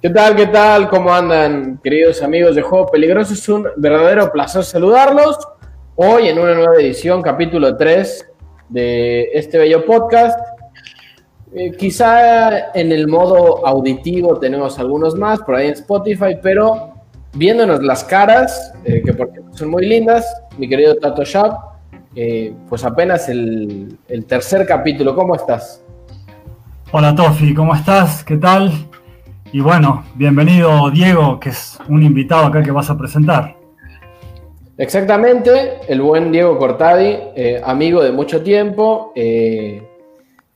¿Qué tal? ¿Qué tal? ¿Cómo andan, queridos amigos de Juego Peligroso? Es un verdadero placer saludarlos. Hoy en una nueva edición, capítulo 3 de este bello podcast. Eh, quizá en el modo auditivo tenemos algunos más por ahí en Spotify, pero viéndonos las caras, eh, que porque son muy lindas, mi querido Tato Shop, eh, pues apenas el, el tercer capítulo. ¿Cómo estás? Hola Tofi, ¿cómo estás? ¿Qué tal? Y bueno, bienvenido Diego, que es un invitado acá que vas a presentar. Exactamente, el buen Diego Cortadi, eh, amigo de mucho tiempo, eh,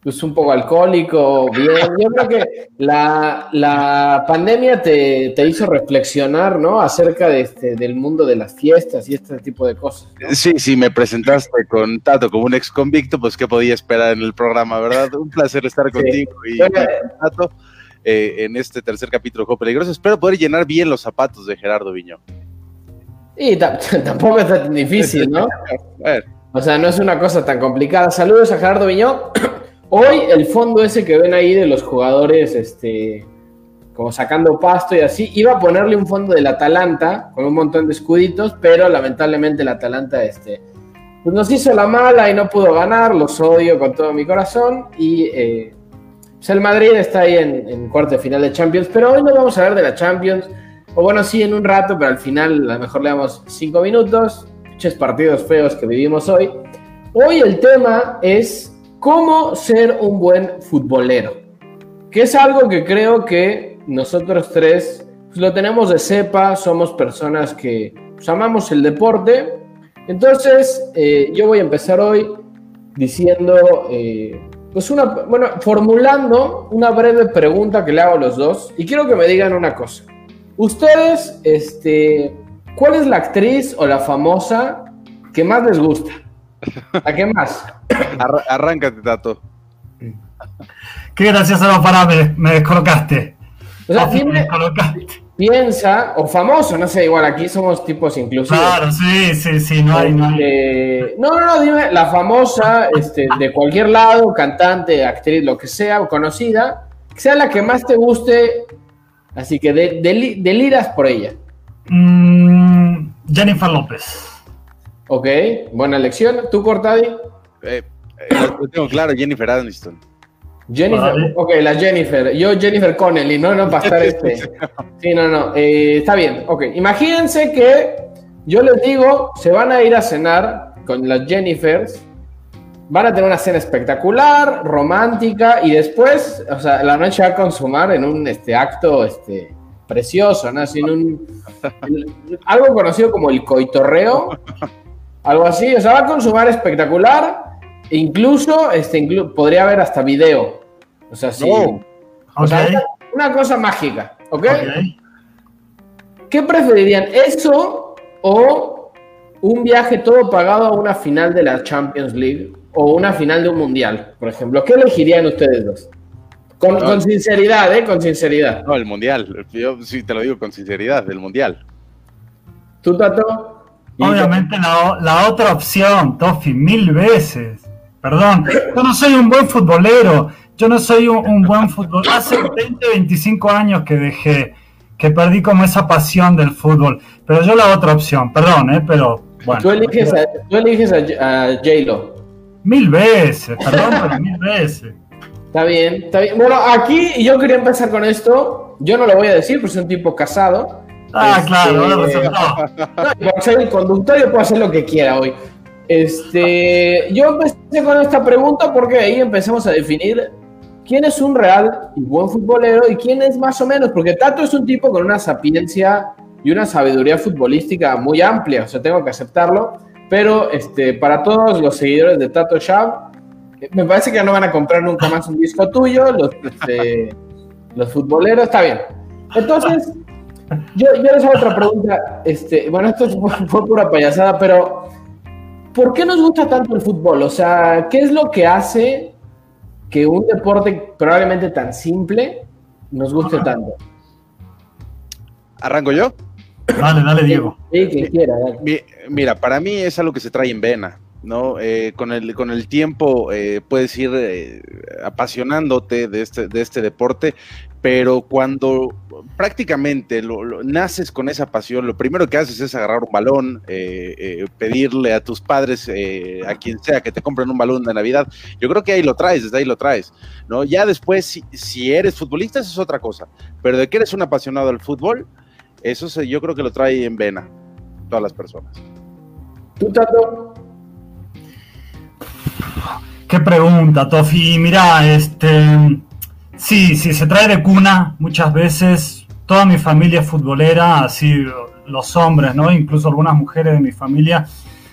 pues un poco alcohólico, bien. Yo creo que la, la pandemia te, te, hizo reflexionar, ¿no? Acerca de este, del mundo de las fiestas y este tipo de cosas. ¿no? Sí, sí, me presentaste con Tato como un ex convicto, pues qué podía esperar en el programa, ¿verdad? Un placer estar sí. contigo y con Tato. Eh, en este tercer capítulo de Juego Peligroso. Espero poder llenar bien los zapatos de Gerardo Viñó. Y tampoco es tan difícil, ¿no? o sea, no es una cosa tan complicada. Saludos a Gerardo Viñó. Hoy el fondo ese que ven ahí de los jugadores, este, como sacando pasto y así, iba a ponerle un fondo del Atalanta con un montón de escuditos, pero lamentablemente el Atalanta, este, pues nos hizo la mala y no pudo ganar. Los odio con todo mi corazón y eh, el Madrid está ahí en, en, cuarto de final de Champions, pero hoy no vamos a hablar de la Champions. O bueno, sí, en un rato, pero al final a lo mejor le damos cinco minutos. Muchos partidos feos que vivimos hoy. Hoy el tema es cómo ser un buen futbolero. Que es algo que creo que nosotros tres pues, lo tenemos de cepa, somos personas que pues, amamos el deporte. Entonces, eh, yo voy a empezar hoy diciendo... Eh, pues una, bueno, formulando una breve pregunta que le hago a los dos y quiero que me digan una cosa. Ustedes, este, ¿cuál es la actriz o la famosa que más les gusta? ¿A qué más? Ar arráncate, Tato. Qué gracioso no para, me, me descolocaste. O sea, me descolocaste. Piensa, o famoso, no sé, igual aquí somos tipos inclusivos. Claro, sí, sí, sí, no hay, no hay. Este, no, no, no, dime, la famosa, este, de cualquier lado, cantante, actriz, lo que sea, conocida, que sea la que más te guste, así que de, de, deliras por ella. Mm, Jennifer López. Ok, buena elección. ¿Tú, Cortadi? Eh, eh, lo tengo claro, Jennifer Aniston. Jennifer, vale. ok, la Jennifer. Yo, Jennifer Connelly, no, no, para estar este. Sí, no, no. Eh, está bien, ok. Imagínense que yo les digo, se van a ir a cenar con las Jennifers. Van a tener una cena espectacular, romántica, y después, o sea, la noche va a consumar en un este, acto este, precioso, ¿no? Así en un. En, algo conocido como el coitorreo. Algo así, o sea, va a consumar espectacular. Incluso, este, inclu podría haber hasta video. O sea, sí. Oh, O sea, una, una, cosa mágica, ¿ok? okay. ¿Qué preferirían? ¿Eso o un viaje todo pagado a una final de la Champions League o una final de un mundial, por ejemplo? ¿Qué elegirían ustedes dos? Con, no. con sinceridad, ¿eh? Con sinceridad. No, el mundial. Yo sí te lo digo con sinceridad, el mundial. ¿Tú, Tato? Obviamente la, la, otra opción, Tofi, mil veces. Perdón, yo no soy un buen futbolero, yo no soy un, un buen futbolero. Hace 20, 25 años que dejé, que perdí como esa pasión del fútbol. Pero yo la otra opción, perdón, ¿eh? pero bueno. Tú eliges a, tú eliges a, a J-Lo. Mil veces, perdón, pero mil veces. Está bien, está bien. Bueno, aquí yo quería empezar con esto. Yo no lo voy a decir, porque soy un tipo casado. Ah, este, claro, no, no, por ser el conductor yo puedo hacer lo que quiera hoy. Este, yo empecé con esta pregunta porque ahí empezamos a definir quién es un real y buen futbolero y quién es más o menos, porque Tato es un tipo con una sapiencia y una sabiduría futbolística muy amplia, o sea, tengo que aceptarlo, pero este, para todos los seguidores de Tato Shab, me parece que no van a comprar nunca más un disco tuyo, los, este, los futboleros, está bien. Entonces, yo, yo les hago otra pregunta. Este, bueno, esto fue, fue, pura payasada, pero ¿por qué nos gusta tanto el fútbol? O sea, ¿qué es lo que hace que un deporte probablemente tan simple nos guste tanto? ¿Arranco yo? Dale, dale, Diego. Sí, que quiera. Dale. Mira, para mí es algo que se trae en vena. ¿No? Eh, con, el, con el tiempo eh, puedes ir eh, apasionándote de este, de este deporte, pero cuando prácticamente lo, naces con esa pasión, lo primero que haces es agarrar un balón, pedirle a tus padres, a quien sea, que te compren un balón de Navidad. Yo creo que ahí lo traes, desde ahí lo traes, ¿no? Ya después, si, si eres futbolista, eso es otra cosa, pero de que eres un apasionado del fútbol, eso se, yo creo que lo trae en vena todas las personas. ¿Tú, Tato? Qué pregunta, Tofi. Mira, este. Sí, sí, se trae de cuna muchas veces. Toda mi familia es futbolera, así los hombres, ¿no? Incluso algunas mujeres de mi familia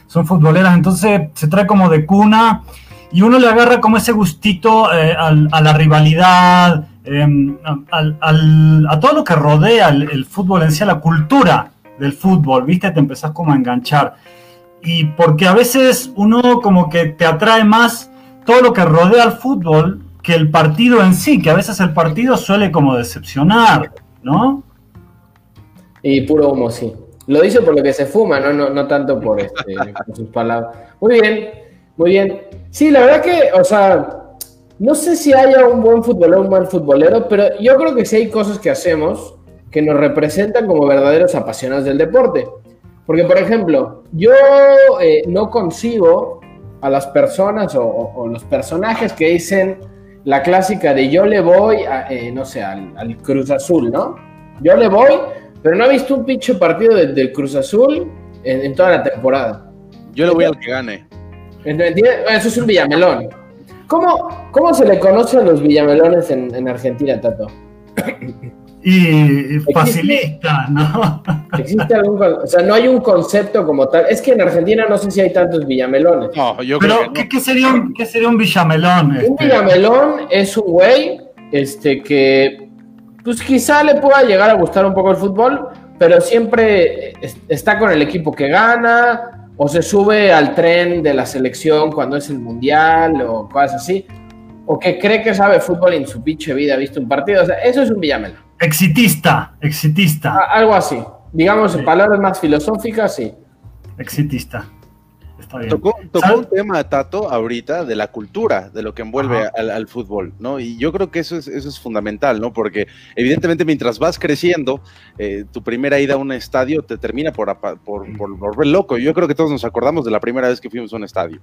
son futboleras, entonces se trae como de cuna y uno le agarra como ese gustito eh, a la rivalidad, em, a todo lo que rodea el, el, fútbol en sí, a la cultura del fútbol, ¿viste? Te empezás como a enganchar. Y porque a veces uno como que te atrae más todo lo que rodea al fútbol que el partido en sí, que a veces el partido suele como decepcionar, ¿no? Y puro humo, sí. Lo dice por lo que se fuma, no, no, no tanto por, este, sus palabras. Muy bien, muy bien. Sí, la verdad que, o sea, no sé si haya un buen futbolero o un mal futbolero, pero yo creo que sí hay cosas que hacemos que nos representan como verdaderos apasionados del deporte. Porque, por ejemplo, yo eh, no concibo a las personas o, los personajes que dicen la clásica de yo le voy, eh, no sé, al, Cruz Azul, ¿no? Yo le voy, pero no he visto un pinche partido del Cruz Azul en, toda la temporada. Yo le voy al que gane. Eso es un villamelón. ¿Cómo, cómo se le conoce a los villamelones en, en Argentina, Tato? y facilista, ¿no? ¿Existe algún, o sea, no hay un concepto como tal. Es que en Argentina no sé si hay tantos villamelones. No, yo Pero, creo ¿qué, sería un, ¿qué sería un villamelón? Un este? villamelón es un güey este, que, pues quizá le pueda llegar a gustar un poco el fútbol, pero siempre está con el equipo que gana, o se sube al tren de la selección cuando es el mundial, o cosas así, o que cree que sabe fútbol en su pinche vida ha visto un partido. O sea, eso es un villamelón. Exitista, exitista. algo así. Digamos, en palabras más filosóficas, sí. Exitista. Tocó, un tema, Tato, ahorita de la cultura, de lo que envuelve al, fútbol, ¿no? Y yo creo que eso es, eso es fundamental, ¿no? Porque evidentemente mientras vas creciendo, eh, tu primera ida a un estadio te termina por, por, por, volver loco. Yo creo que todos nos acordamos de la primera vez que fuimos a un estadio,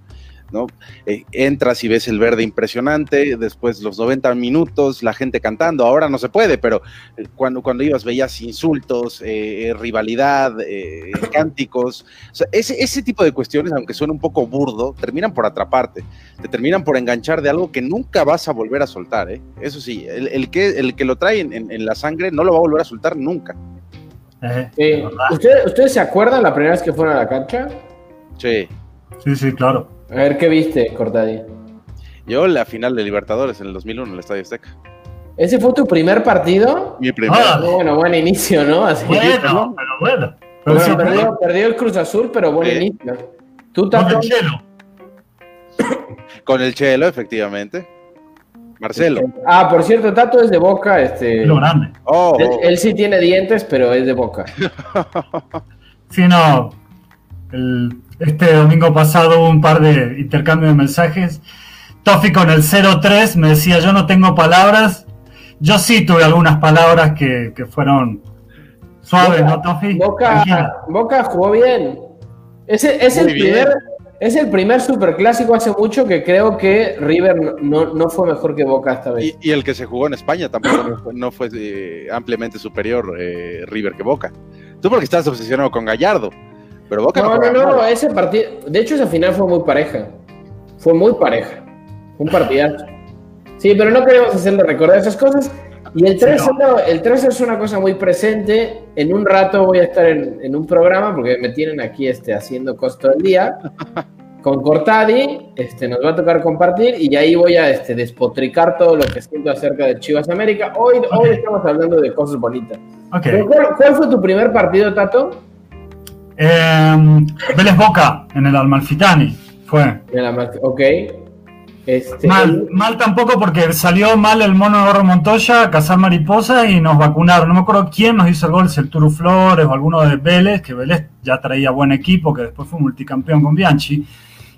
¿no? Eh, entras y ves el verde impresionante, después los 90 minutos, la gente cantando, ahora no se puede, pero eh, cuando, cuando ibas veías insultos, rivalidad, cánticos, o sea, ese, ese tipo de cuestiones, aunque suena un poco burdo, terminan por atraparte, te terminan por enganchar de algo que nunca vas a volver a soltar, ¿eh? Eso sí, el, que, el que lo trae en, la sangre no lo va a volver a soltar nunca. Eh, ¿Ustedes se acuerdan la primera vez que fueron a la cancha? Sí. Sí, sí, claro. A ver, ¿qué viste, Cortadi? Yo la final de Libertadores en el 2001 en el Estadio Azteca. ¿Ese fue tu primer partido? Mi primer. Ah, bueno, buen inicio, ¿no? Así bueno, pero bueno. perdió, el Cruz Azul, pero buen inicio. ¿Tú Con el Chelo. Con el Chelo, efectivamente. Marcelo. Ah, por cierto, Tato es de Boca. Este, Lo grande. Oh. Él, sí tiene dientes, pero es de Boca. sí, no. este domingo pasado hubo un par de intercambios de mensajes. Tofi con el 03 me decía, yo no tengo palabras. Yo sí tuve algunas palabras que, fueron suaves, ¿no, Tofi? Boca, Boca jugó bien. Es, el primer, es el primer superclásico hace mucho que creo que River no, fue mejor que Boca esta vez. Y, el que se jugó en España tampoco no fue, eh, ampliamente superior eh, River que Boca. Tú porque estás obsesionado con Gallardo, pero Boca no. No, no, no, ese partido. De hecho, esa final fue muy pareja. Fue muy pareja. Un partidazo. Sí, pero no queremos hacerle recordar esas cosas. Y el 3, el 3 es una cosa muy presente. En un rato voy a estar en, un programa, porque me tienen aquí este, haciendo costo del día, con Cortadi. Este, nos va a tocar compartir y ahí voy a este, despotricar todo lo que siento acerca de Chivas América. Hoy, hoy estamos hablando de cosas bonitas. ¿Cuál, fue tu primer partido, Tato? Eh, Vélez Boca, en el Almalfitani. Fue. ok. Este, mal, mal tampoco porque salió mal el mono de Oro Montoya a cazar mariposas y nos vacunaron. No me acuerdo quién nos hizo el gol, si el Turu Flores o alguno de Vélez, que Vélez ya traía buen equipo, que después fue multicampeón con Bianchi.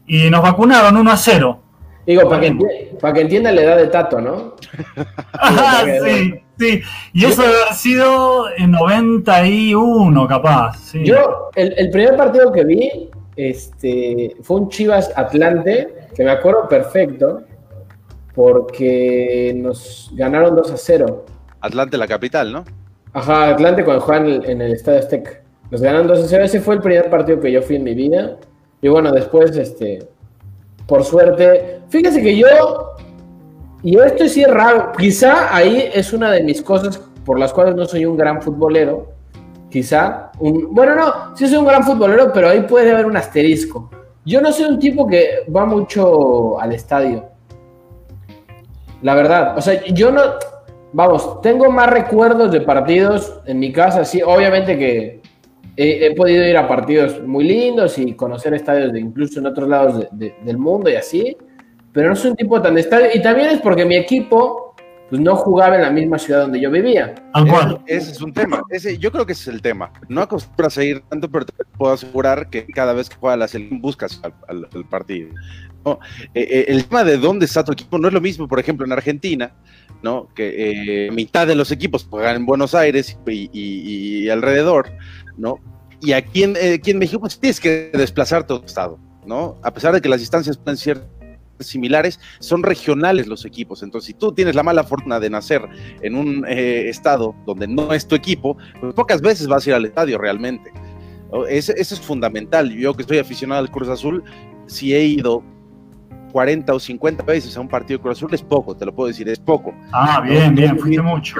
y nos vacunaron 1 a 0. Digo, para que, para que entienda la edad de Tato, ¿no? ah, sí, sí. Y eso debe haber sido en 91, capaz. Yo, el, el, primer partido que vi este, fue un Chivas Atlante, que me acuerdo perfecto, porque nos ganaron 2 a 0. Atlante, la capital, ¿no? Ajá, Atlante cuando juegan en el Estadio Azteca. Nos ganaron 2 a 0. Ese fue el primer partido que yo fui en mi vida. Y bueno, después, este, por suerte, fíjese que yo, y esto sí es raro, quizá ahí es una de mis cosas por las cuales no soy un gran futbolero. Quizá, un, bueno, no, sí soy un gran futbolero, pero ahí puede haber un asterisco. Yo no soy un tipo que va mucho al estadio. La verdad, o sea, yo no, vamos, tengo más recuerdos de partidos en mi casa, sí, obviamente que he, podido ir a partidos muy lindos y conocer estadios de incluso en otros lados del mundo y así, pero no soy un tipo tan de estadio, y también es porque mi equipo pues no jugaba en la misma ciudad donde yo vivía. Ese es un tema. Ese, yo creo que ese es el tema. No acostumbras a ir tanto, pero te puedo asegurar que cada vez que juega la selección buscas al partido. Eh, eh, el tema de dónde está tu equipo no es lo mismo, por ejemplo, en Argentina, ¿no? Que eh, mitad de los equipos juegan en Buenos Aires y, alrededor, ¿no? Y aquí en, aquí en México pues, tienes que desplazar todo estado, ¿no? A pesar de que las distancias pueden ser similares, son regionales los equipos. Entonces, si tú tienes la mala fortuna de nacer en un estado donde no es tu equipo, pues pocas veces vas a ir al estadio realmente. Eso, eso es fundamental. Yo que estoy aficionado al Cruz Azul, si he ido 40 o 50 veces a un partido de Cruz Azul es poco, te lo puedo decir, es poco. Ah, bien, bien, fuiste mucho.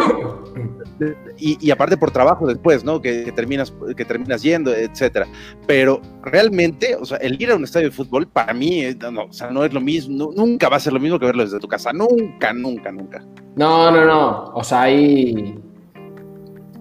Y, aparte por trabajo después, ¿no? Que, terminas, que terminas yendo, etcétera. Pero realmente, o sea, el ir a un estadio de fútbol para mí, no, o sea, no es lo mismo, nunca va a ser lo mismo que verlo desde tu casa, nunca, nunca, nunca. No, no, no, o sea, ahí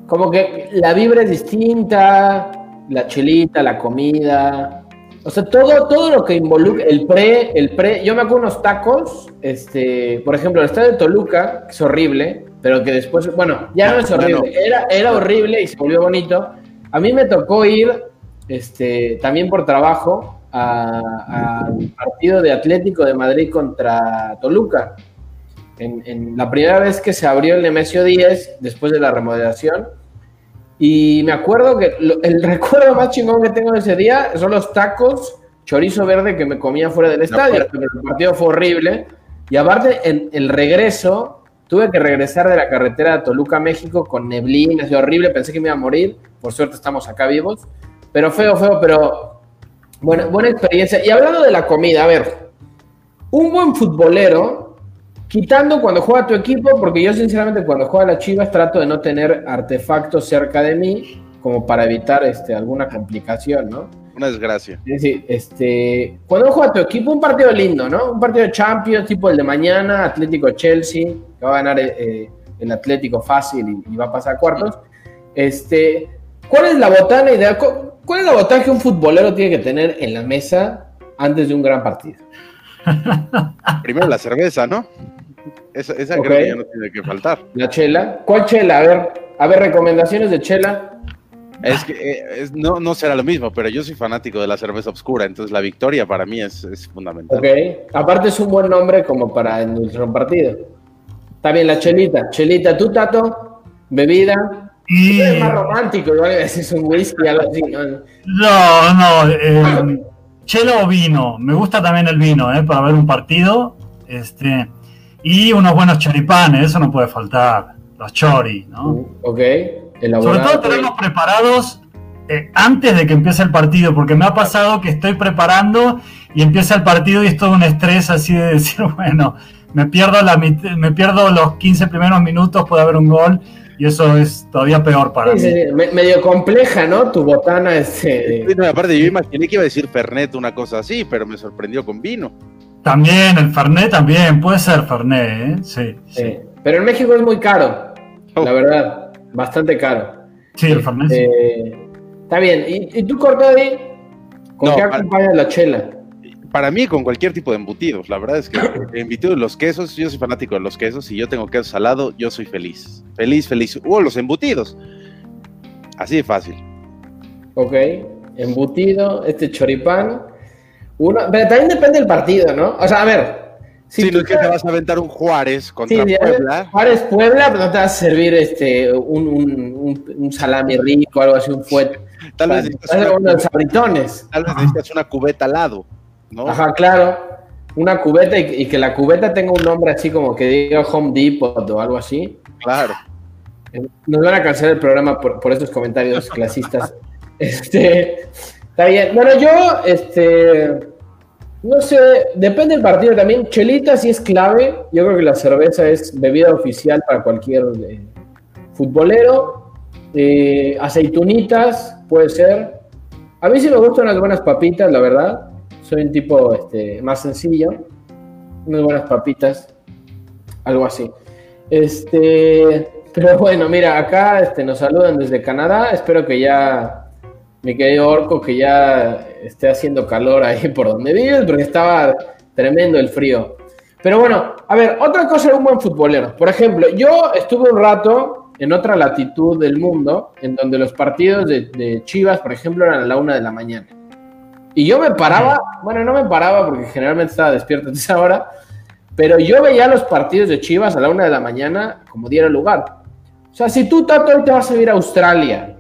como que la vibra es distinta, la chelita, la comida, o sea, todo, todo lo que involucra el pre, el pre, yo me acuerdo unos tacos, este, por ejemplo, el estadio de Toluca, que es horrible, pero que después, bueno, ya no es horrible, Era, era horrible y se volvió bonito. A mí me tocó ir, este, también por trabajo, al partido de Atlético de Madrid contra Toluca. En, en, la primera vez que se abrió el Nemesio 10, después de la remodelación, y me acuerdo que el recuerdo más chingón que tengo de ese día son los tacos chorizo verde que me comía fuera del estadio. el partido fue horrible. Y aparte, en el regreso, tuve que regresar de la carretera de Toluca, México, con neblina, es horrible. Pensé que me iba a morir. Por suerte estamos acá vivos. Pero feo, feo, pero buena, buena experiencia. Y hablando de la comida, a ver, un buen futbolero Quitando cuando juega tu equipo, porque yo sinceramente cuando juega la Chivas trato de no tener artefactos cerca de mí como para evitar este, alguna complicación, ¿no? Una desgracia. Sí, sí, este, cuando juega tu equipo, un partido lindo, ¿no? Un partido de Champions, tipo el de mañana, Atlético-Chelsea, que va a ganar eh, el Atlético fácil y, va a pasar a cuartos. Este, ¿Cuál es la botana ideal? ¿Cuál es la botana que un futbolero tiene que tener en la mesa antes de un gran partido? Primero la cerveza, ¿no? Esa, esa creo que ya no tiene que faltar. La chela. ¿Cuál chela? A ver, a ver, recomendaciones de chela. Es que eh, no, no será lo mismo, pero yo soy fanático de la cerveza oscura, entonces la victoria para mí es, fundamental. Ok, aparte es un buen nombre como para nuestro partido. Está bien, la chelita. Chelita, tú, Tato, bebida. Y... Es más romántico, igual es un whisky, algo así. No, no, eh, chela o vino. Me gusta también el vino, eh, para ver un partido. Este, y unos buenos choripanes, eso no puede faltar. Los chori, ¿no? Ok. Sobre todo tenerlos preparados eh, antes de que empiece el partido, porque me ha pasado que estoy preparando y empieza el partido y es todo un estrés así de decir, bueno, me pierdo, la, me pierdo los 15 primeros minutos, puede haber un gol y eso es todavía peor para mí. medio compleja, ¿no? Tu botana es... Eh, aparte, yo imaginé que iba a decir Fernet, una cosa así, pero me sorprendió con vino. También, el Fernet también, puede ser Fernet, ¿eh? Sí, sí. Pero en México es muy caro, oh. la verdad, bastante caro. Sí, el Fernet. Eh, está bien, ¿y, tú, Cortadi? ¿Con qué acompañas la chela? para mí con cualquier tipo de embutidos. La verdad es que embutidos, los quesos, yo soy fanático de los quesos. Si yo tengo queso salado, yo soy feliz. Feliz, feliz. O los embutidos. Así de fácil. Ok, embutido, este choripán. Uno, pero también depende del partido, ¿no? O sea, a ver. Si no es que te vas a aventar un Juárez contra Puebla. Juárez Puebla, pero no te vas a servir este un, un, un, salami rico, algo así, un fuet. Tal vez necesitas una, una cubeta al lado, ¿no? Ajá, claro. Una cubeta y, que la cubeta tenga un nombre así como que diga Home Depot o algo así. Claro. Nos van a cancelar el programa por, por estos comentarios clasistas. Este, está bien. Bueno, yo, este, no sé, depende del partido también. Chelita sí es clave. Yo creo que la cerveza es bebida oficial para cualquier eh, futbolero. Eh, aceitunitas, puede ser. A mí sí me gustan unas buenas papitas, la verdad. Soy un tipo este, más sencillo. Unas buenas papitas. Algo así. Este, pero bueno, mira, acá este, nos saludan desde Canadá. Espero que ya mi querido Orco, que ya esté haciendo calor ahí por donde vives, porque estaba tremendo el frío. Pero bueno, a ver, otra cosa de un buen futbolero. Por ejemplo, yo estuve un rato en otra latitud del mundo, en donde los partidos de, Chivas, por ejemplo, eran a la una de la mañana. Y yo me paraba, bueno, no me paraba porque generalmente estaba despierto a esa hora, pero yo veía los partidos de Chivas a la una de la mañana como diera lugar. O sea, si tú, Tato, hoy te vas a ir a Australia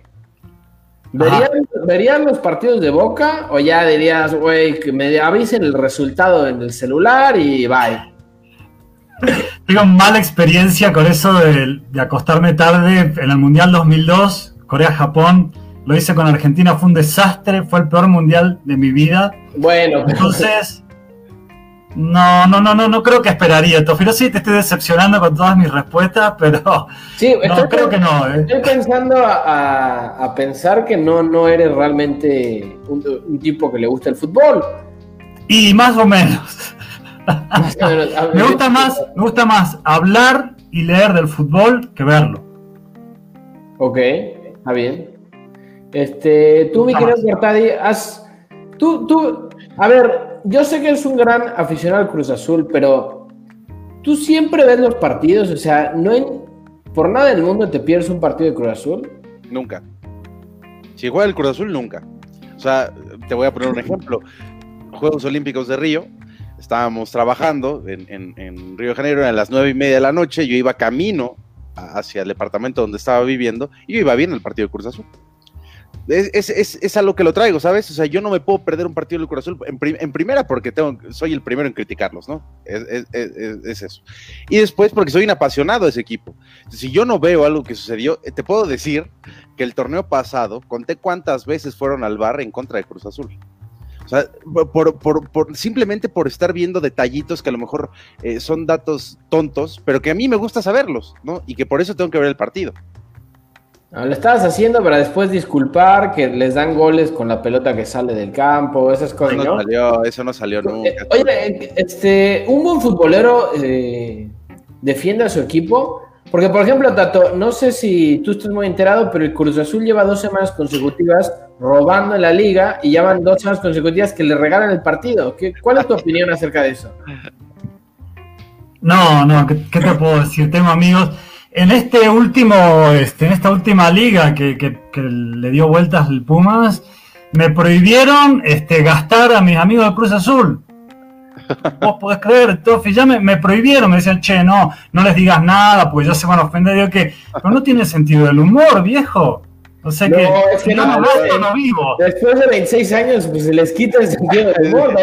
¿Verían, los partidos de Boca o ya dirías, güey, que me avisen el resultado en el celular y bye? Tengo mala experiencia con eso de, acostarme tarde en el Mundial 2002, Corea-Japón. Lo hice con Argentina, fue un desastre, fue el peor mundial de mi vida. Bueno, entonces no, no, no, no, no creo que esperaría. Tofiro sí te estoy decepcionando con todas mis respuestas, pero sí, no, creo que no. ¿eh? Estoy pensando a, pensar que no, no eres realmente un, tipo que le gusta el fútbol. Y más o menos. me gusta más, me gusta más hablar y leer del fútbol que verlo. Ok, está bien. Este, tú, mi querido Cortadi, has, tú, tú, a ver, yo sé que es un gran aficionado al Cruz Azul, pero tú siempre ves los partidos, o sea, no hay, por nada del mundo te pierdes un partido de Cruz Azul. Nunca. Si juega el Cruz Azul, nunca. O sea, te voy a poner un ejemplo. Juegos Olímpicos de Río, estábamos trabajando en, en, Río de Janeiro a las nueve y media de la noche, yo iba camino hacia el departamento donde estaba viviendo y yo iba bien el partido de Cruz Azul. Es, es, es, a lo que lo traigo, ¿sabes? O sea, yo no me puedo perder un partido del Cruz Azul en, primera porque tengo, soy el primero en criticarlos, ¿no? Es, eso. Y después porque soy un apasionado de ese equipo. Si yo no veo algo que sucedió, eh, te puedo decir que el torneo pasado, conté cuántas veces fueron al bar en contra de Cruz Azul. O sea, por, por, por, simplemente por estar viendo detallitos que a lo mejor eh, son datos tontos, pero que a mí me gusta saberlos, ¿no? Y que por eso tengo que ver el partido. Lo estabas haciendo para después disculpar que les dan goles con la pelota que sale del campo, esas cosas, ¿no? no salió, eso no salió nunca. Eh, oye, este, un buen futbolero eh, defiende a su equipo. Porque, por ejemplo, Tato, no sé si tú estás muy enterado, pero el Cruz Azul lleva dos semanas consecutivas robando en la liga y llevan dos semanas consecutivas que le regalan el partido. ¿Qué, ¿Cuál es tu opinión acerca de eso? No, no, ¿qué, te puedo decir? Tengo amigos en este último, este, en esta última liga que, le dio vueltas el Pumas, me prohibieron este, gastar a mis amigos de Cruz Azul. Vos podés creer, Tofi, ya me, prohibieron, me decían, che, no, no les digas nada, pues ya se van a ofender. Digo que, pero no tiene sentido del humor, viejo. O sea que, es que no, no, no, vivo. Después de 26 años, pues se les quita el sentido del humor.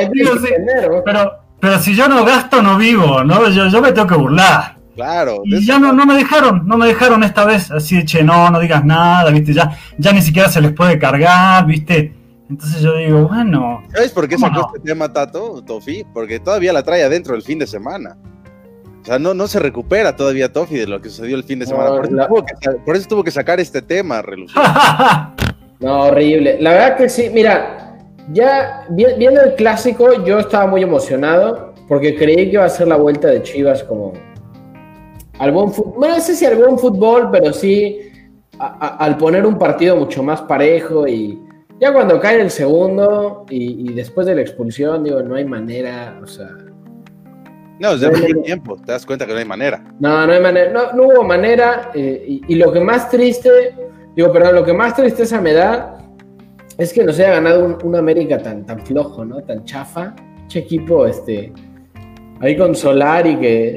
pero, pero si yo no gasto, no vivo, ¿no? Yo, yo me tengo que burlar. Claro. Y ya no, no me dejaron, no me dejaron esta vez, así de, che, no, no digas nada, viste, ya, ya ni siquiera se les puede cargar, viste. Entonces yo digo, bueno. ¿Sabes por qué sacó este tema, Tato, Tofi? Porque todavía la trae adentro el fin de semana. O sea, no, no se recupera todavía Tofi de lo que sucedió el fin de semana. por, eso tuvo que, sacar este tema, no, horrible. La verdad que sí, mira, ya viendo el clásico, yo estaba muy emocionado porque creí que iba a ser la vuelta de Chivas como al buen fútbol, no sé si al buen fútbol, pero sí al poner un partido mucho más parejo y ya cuando cae el segundo y, después de la expulsión, digo, no hay manera, o sea... No, desde el tiempo, te das cuenta que no hay manera. No, no hay manera, no, hubo manera eh, y, lo que más triste, digo, perdón, lo que más tristeza me da es que nos haya ganado un, América tan, tan flojo, ¿no? Tan chafa. Che equipo, este. Ahí con Solari que.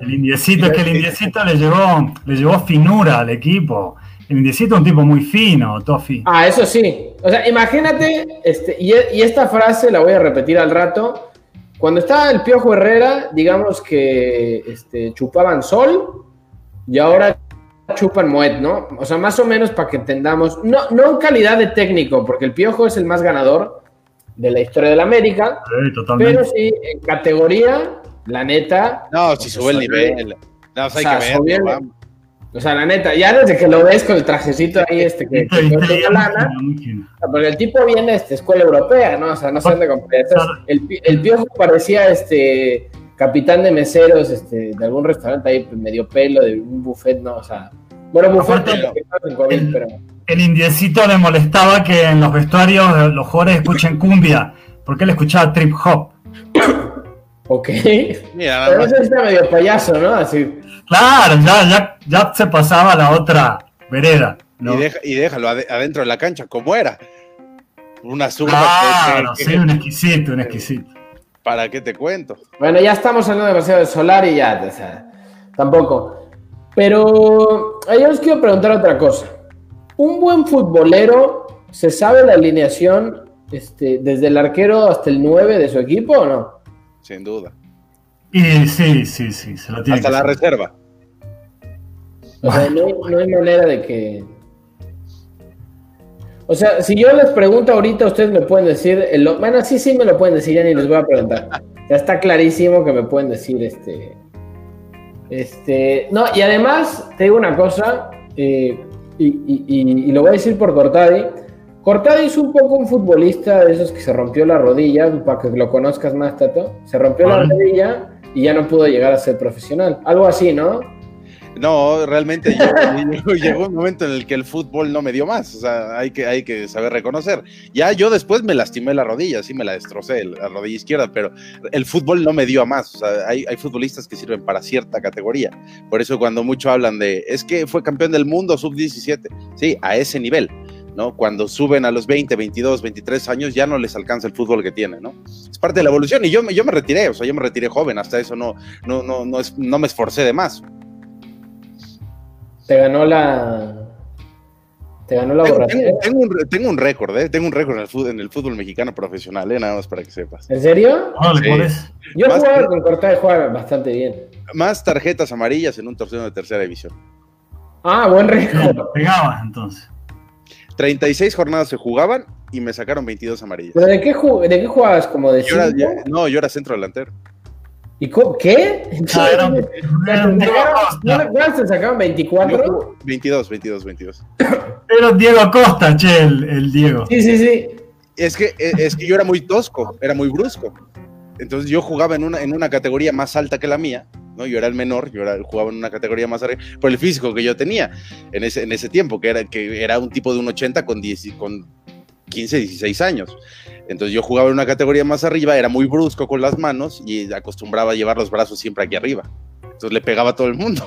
el indiecito, es que el indiecito le llevó, le llevó finura al equipo. El indiecito es un tipo muy fino, Tofi. Ah, eso sí. O sea, imagínate, este, y, y esta frase la voy a repetir al rato. Cuando estaba el Piojo Herrera, digamos que este, chupaban sol y ahora chupan Moet, ¿no? O sea, más o menos para que entendamos, no, no en calidad de técnico, porque el Piojo es el más ganador de la historia de la América, pero sí en categoría, la neta. No, si sube el nivel. No, o sea, hay que ver, o sea, la neta, ya desde que lo ves con el trajecito ahí, este, que, que lana, porque el tipo viene de este, escuela europea, ¿no? O sea, no sé dónde El, el piojo parecía este capitán de meseros este, de algún restaurante ahí, medio pelo, de un buffet, ¿no? O sea, bueno, buffet el, el indiecito le molestaba que en los vestuarios los jugadores escuchen cumbia, porque él escuchaba trip hop. Ok. Mira, Pero eso está medio payaso, ¿no? Así. Claro, ya, ya, ya se pasaba a la otra vereda. Y, déjalo adentro de la cancha, como era. Una zurda. Claro, sí, un exquisito, un exquisito. ¿Para qué te cuento? Bueno, ya estamos hablando demasiado de Solar y ya, o sea, tampoco. Pero yo os quiero preguntar otra cosa. ¿Un buen futbolero se sabe la alineación este, desde el arquero hasta el 9 de su equipo o no? Sin duda. Y sí, sí, sí, se lo tiene Hasta la reserva. O sea, no hay, manera de que. O sea, si yo les pregunto ahorita, ustedes me pueden decir. El... Bueno, sí, sí me lo pueden decir, ya ni les voy a preguntar. Ya está clarísimo que me pueden decir este. Este. No, y además, te digo una cosa, eh, y, lo voy a decir por Cortadi. Cortadi es un poco un futbolista de esos que se rompió la rodilla, para que lo conozcas más, Tato. Se rompió la rodilla y ya no pudo llegar a ser profesional. Algo así, ¿no? No, realmente llegó, un momento en el que el fútbol no me dio más, o sea, hay que, hay que saber reconocer. Ya yo después me lastimé la rodilla, sí me la destrocé, la rodilla izquierda, pero el fútbol no me dio a más, o sea, hay, hay futbolistas que sirven para cierta categoría. Por eso cuando muchos hablan de, es que fue campeón del mundo sub-17, sí, a ese nivel. ¿no? Cuando suben a los 20, 22, 23 años ya no les alcanza el fútbol que tienen, ¿no? Es parte de la evolución y yo, yo me retiré, o sea, yo me retiré joven, hasta eso no, no, no, no, es, no me esforcé de más. Te ganó la... Te ganó la tengo, tengo, un, tengo un récord, ¿eh? Tengo un récord en el, fútbol, en el fútbol mexicano profesional, ¿eh? Nada más para que sepas. ¿En serio? Yo jugaba con Cortázar, jugaba bastante bien. Más tarjetas amarillas en un torneo de tercera división. Ah, buen récord. Pegabas entonces. 36 jornadas se jugaban y me sacaron 22 amarillas. ¿Pero de qué, de qué jugabas? ¿Como de No, yo era centro delantero. ¿Y cómo? ¿Qué? Ah, ¿Cuántos se sacaban? ¿24? 22, 22, 22. Pero Diego Costa, che, el, Diego. Sí, sí, sí. Es que, es que yo era muy tosco, era muy brusco. Entonces yo jugaba en una, en una categoría más alta que la mía ¿no? Yo era el menor, yo era, jugaba en una categoría más arriba, por el físico que yo tenía en ese, en ese tiempo, que era, que era un tipo de un 80 con, 10, con 15, 16 años. Entonces yo jugaba en una categoría más arriba, era muy brusco con las manos y acostumbraba a llevar los brazos siempre aquí arriba. Entonces le pegaba a todo el mundo.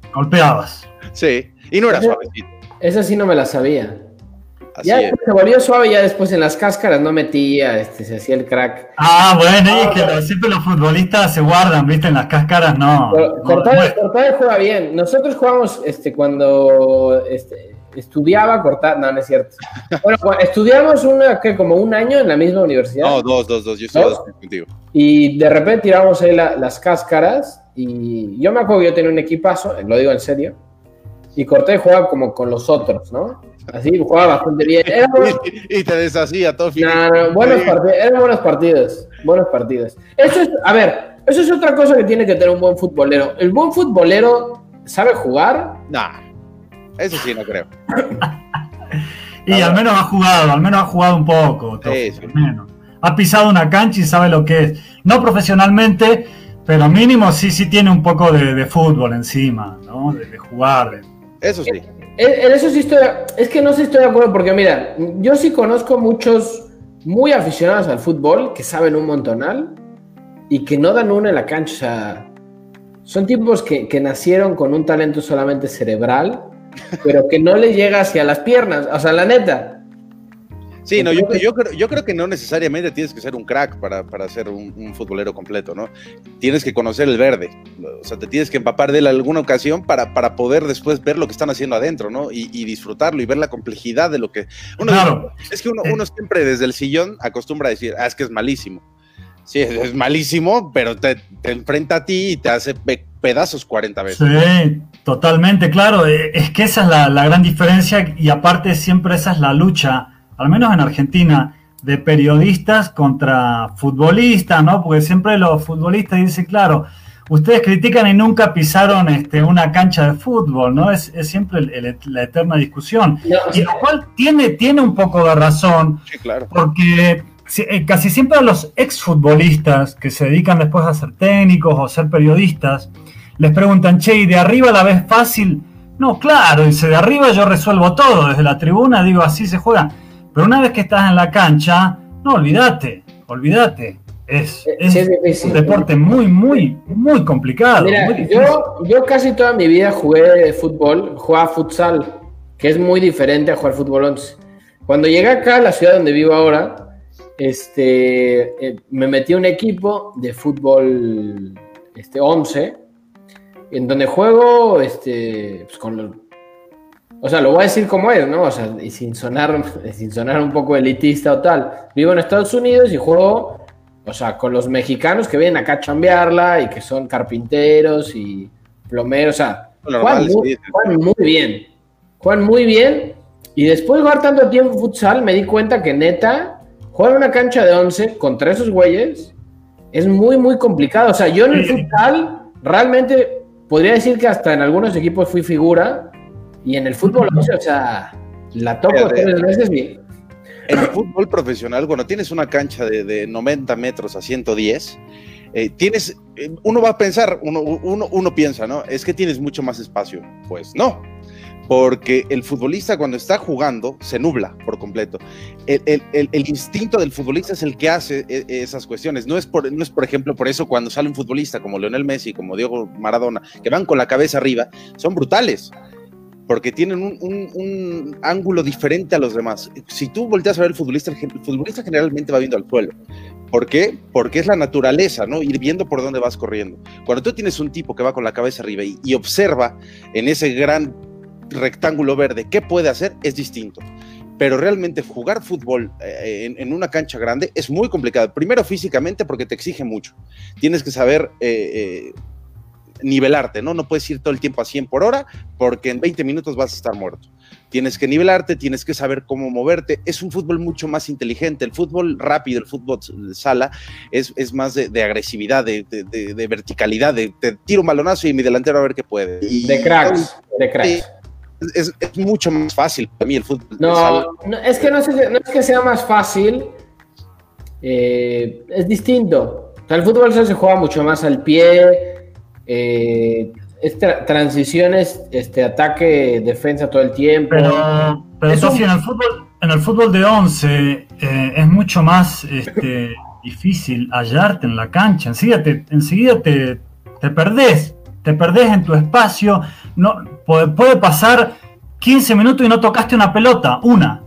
Golpeabas. Sí, y no era suavecito. Esa sí no me la sabía ya se volvió suave, ya después en las cáscaras no metía, este, se hacía el crack. Ah, bueno, y que siempre los futbolistas se guardan, ¿viste? En las cáscaras no. Cortades, juega bien. Nosotros jugamos este, cuando este, estudiaba Cortades, no, no es cierto. Bueno, estudiamos una, que como un año en la misma universidad. No, dos, dos, dos, yo estoy dos contigo. Y de repente tiramos ahí las cáscaras y yo me acuerdo que yo tenía un equipazo, lo digo en serio, y Cortés jugaba como con los otros, ¿no? Así jugaba bastante bien. y, te deshacía todo. No, buenos partidos, eran buenos partidos. Buenos partidos. Eso es, a ver, eso es otra cosa que tiene que tener un buen futbolero. ¿El buen futbolero sabe jugar? Nah, eso sí no creo. y al menos ha jugado, al menos ha jugado un poco. sí, al menos. Ha pisado una cancha y sabe lo que es. No profesionalmente, pero mínimo sí, sí tiene un poco de, fútbol encima, ¿no? De, de jugar. Eso sí. En eso sí estoy, es que no sé si estoy de acuerdo porque mira, yo sí conozco muchos muy aficionados al fútbol que saben un montonal y que no dan una en la cancha. O sea, son tipos que, que nacieron con un talento solamente cerebral, pero que no le llega hacia las piernas. O sea, la neta. Sí, no, yo, yo, creo, yo creo que no necesariamente tienes que ser un crack para, para ser un, futbolero completo, ¿no? Tienes que conocer el verde, o sea, te tienes que empapar de él alguna ocasión para, para poder después ver lo que están haciendo adentro, ¿no? Y, disfrutarlo y ver la complejidad de lo que... Uno, claro. Es que uno, uno siempre desde el sillón acostumbra a decir, ah, es que es malísimo. Sí, es, malísimo, pero te, te, enfrenta a ti y te hace pedazos 40 veces. Sí, totalmente, claro. Eh, es que esa es la, la gran diferencia y aparte siempre esa es la lucha al menos en Argentina, de periodistas contra futbolistas, ¿no? Porque siempre los futbolistas dicen, claro, ustedes critican y nunca pisaron este, una cancha de fútbol, ¿no? Es, siempre la eterna discusión. y lo cual tiene, tiene un poco de razón, sí, claro. porque eh, casi siempre a los exfutbolistas que se dedican después a ser técnicos o ser periodistas, les preguntan, che, ¿y de arriba la ves fácil? No, claro, dice, de arriba yo resuelvo todo, desde la tribuna digo, así se juega. Pero una vez que estás en la cancha, no, olvídate, olvídate. Es, es un deporte muy, muy, muy complicado. yo, yo casi toda mi vida jugué fútbol, jugaba futsal, que es muy diferente a jugar fútbol 11. Cuando llegué acá a la ciudad donde vivo ahora, este, eh, me metí a un equipo de fútbol este, 11, en donde juego este, pues, con los o sea, lo voy a decir como es, ¿no? O sea, y sin sonar, sin sonar un poco elitista o tal. Vivo en Estados Unidos y juego, o sea, con los mexicanos que vienen acá a chambearla y que son carpinteros y plomeros. O sea, juegan, muy, bien. Juegan muy bien. Y después de jugar tanto tiempo futsal, me di cuenta que neta, jugar una cancha de 11 contra esos güeyes es muy, muy complicado. O sea, yo en el futsal realmente podría decir que hasta en algunos equipos fui figura y en el fútbol, o sea, la toco tres veces. En el fútbol profesional, cuando tienes una cancha de, 90 metros a 110, eh, tienes, eh, uno va a pensar, uno, uno, uno piensa, ¿no? Es que tienes mucho más espacio. Pues no, porque el futbolista cuando está jugando se nubla por completo. El, el, el, instinto del futbolista es el que hace e, esas cuestiones. No es, por, no es, por ejemplo, por eso cuando sale un futbolista como Leonel Messi, como Diego Maradona, que van con la cabeza arriba, son brutales porque tienen un, ángulo diferente a los demás. Si tú volteas a ver el futbolista, el futbolista generalmente va viendo al suelo. ¿Por qué? Porque es la naturaleza, ¿no? Ir viendo por dónde vas corriendo. Cuando tú tienes un tipo que va con la cabeza arriba y, observa en ese gran rectángulo verde qué puede hacer, es distinto. Pero realmente jugar fútbol eh, en, una cancha grande es muy complicado. Primero físicamente porque te exige mucho. Tienes que saber... Eh, eh, nivelarte, ¿no? No puedes ir todo el tiempo a 100 por hora porque en 20 minutos vas a estar muerto. Tienes que nivelarte, tienes que saber cómo moverte. Es un fútbol mucho más inteligente. El fútbol rápido, el fútbol de sala, es, es más de, agresividad, de, verticalidad, de, tiro un balonazo y mi delantero a ver qué puede. de cracks, de cracks. Es, mucho más fácil para mí el fútbol. No, no es que no, es que sea más fácil, eh, es distinto. el fútbol se juega mucho más al pie, eh, transiciones, este, ataque, defensa todo el tiempo. Pero, pero en, el fútbol, en el fútbol de 11 eh, es mucho más este, difícil hallarte en la cancha. Enseguida te, enseguida te, te perdés, te perdés en tu espacio. No, puede, pasar 15 minutos y no tocaste una pelota, una.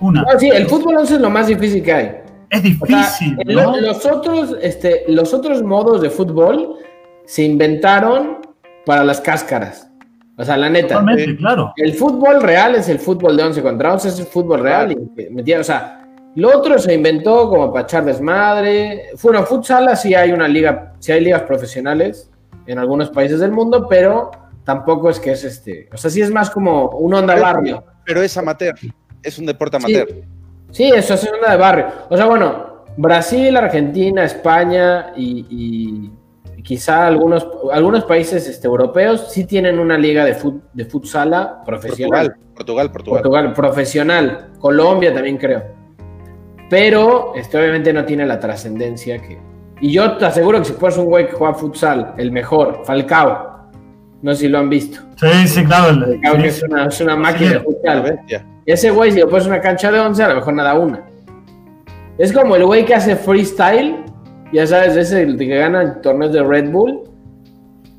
Una. sí, el fútbol 11 es lo más difícil que hay. Es difícil. los, otros, este, los otros modos de fútbol se inventaron para las cáscaras. O sea, la neta. claro. El fútbol real es el fútbol de 11 contra 11, es el fútbol real. Y, o sea, lo otro se inventó como para echar desmadre. Bueno, futsal sí hay una liga, sí hay ligas profesionales en algunos países del mundo, pero tampoco es que es este. O sea, sí es más como un onda barrio. Pero es amateur, es un deporte amateur. Sí, eso es onda de barrio. O sea, bueno, Brasil, Argentina, España y quizá algunos, algunos países este, europeos sí tienen una liga de, fut, de futsala profesional. Portugal, Portugal, Portugal. profesional. Colombia también creo. Pero este, obviamente no tiene la trascendencia que... Y yo te aseguro que si fueras un güey que juega futsal, el mejor, Falcao, no sé si lo han visto. Sí, sí, claro. Falcao que es, una, es una, máquina de. Y ese güey, si lo pones una cancha de 11, a lo mejor nada una. Es como el güey que hace freestyle ya sabes, ese el que gana torneos de Red Bull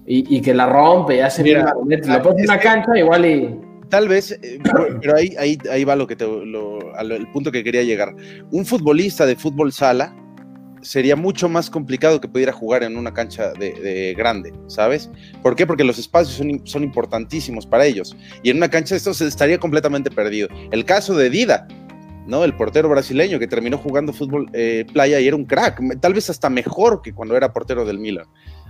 y, que la rompe, y hace Mira, lo pones en una cancha igual y... tal vez, eh, pero ahí, ahí, ahí va lo que te, el punto que quería llegar. Un futbolista de fútbol sala sería mucho más complicado que pudiera jugar en una cancha de, grande, ¿sabes? ¿Por qué? Porque los espacios son, son, importantísimos para ellos. Y en una cancha esto se estaría completamente perdido. El caso de Dida, ¿no? El portero brasileño que terminó jugando fútbol eh, playa y era un crack, tal vez hasta mejor que cuando era portero del Milan.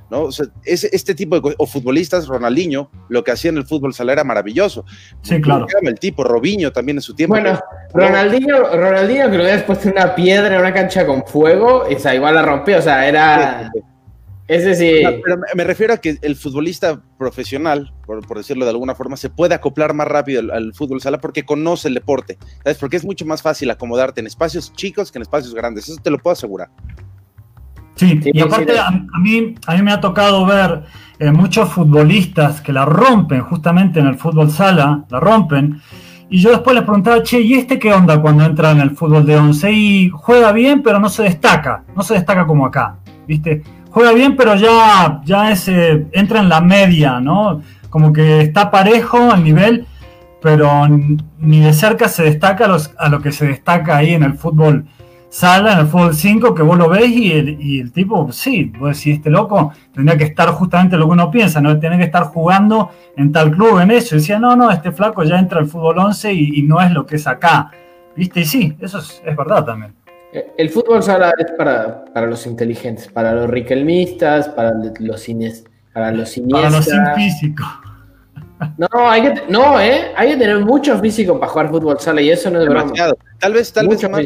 ¿No? este tipo de o futbolistas, Ronaldinho, lo que hacía en el fútbol sala era maravilloso. Sí, claro. El tipo, Robinho también en su tiempo. Bueno, Ronaldinho, Ronaldinho que lo habías puesto una piedra en una cancha con fuego, esa igual la rompió, o sea, era... Ese sí. pero me refiero a que el futbolista profesional, por, decirlo de alguna forma, se puede acoplar más rápido al, fútbol sala porque conoce el deporte. ¿Sabes? Porque es mucho más fácil acomodarte en espacios chicos que en espacios grandes. Eso te lo puedo asegurar. Sí, y aparte a, mí, a mí me ha tocado ver eh, muchos futbolistas que la rompen justamente en el fútbol sala, la rompen. Y yo después les preguntaba, che, ¿y este qué onda cuando entra en el fútbol de 11? Y juega bien, pero no se destaca, no se destaca como acá, ¿viste? Juega bien, pero ya, ya ese entra en la media, ¿no? Como que está parejo al nivel, pero ni de cerca se destaca a, los, a lo que se destaca ahí en el fútbol sala en el fútbol 5 que vos lo ves y el, y el tipo, sí, vos decís, este loco tendría que estar justamente lo que uno piensa, no tiene que estar jugando en tal club, en eso. Y decía, no, no, este flaco ya entra al fútbol 11 y, no es lo que es acá. ¿Viste? Y sí, eso es, verdad también. Eh, el fútbol sala es para, para los inteligentes, para los riquelmistas, para los cines, para los cineastas. Para los sin físico. No, hay que, no, ¿eh? Hay que tener mucho físico para jugar fútbol sala y eso no es broma. Tal vez, tal vez más,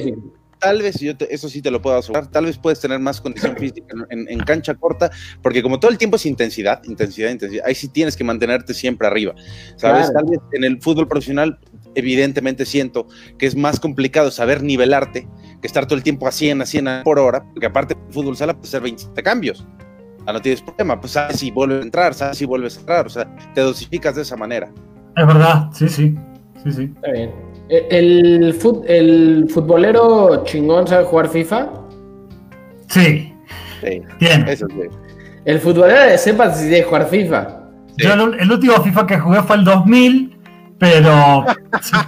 tal vez, yo eso sí te lo puedo asegurar, tal vez puedes tener más condición física en, cancha corta, porque como todo el tiempo es intensidad, intensidad, intensidad, ahí sí tienes que mantenerte siempre arriba, ¿sabes? Tal vez en el fútbol profesional, evidentemente siento que es más complicado saber nivelarte que estar todo el tiempo a 100, a 100 por hora, porque aparte el fútbol sala puede ser 27 cambios. Ah, no tienes problema, pues sabes si vuelve a entrar, sabes si vuelves a entrar, o sea, te dosificas de esa manera. Es verdad, sí, sí, sí, sí. Está bien. ¿El, el futbolero chingón sabe jugar FIFA? Sí. Sí, Eso sí. El futbolero sepa si sabe jugar FIFA. Yo el, último FIFA que jugué fue el 2000, pero...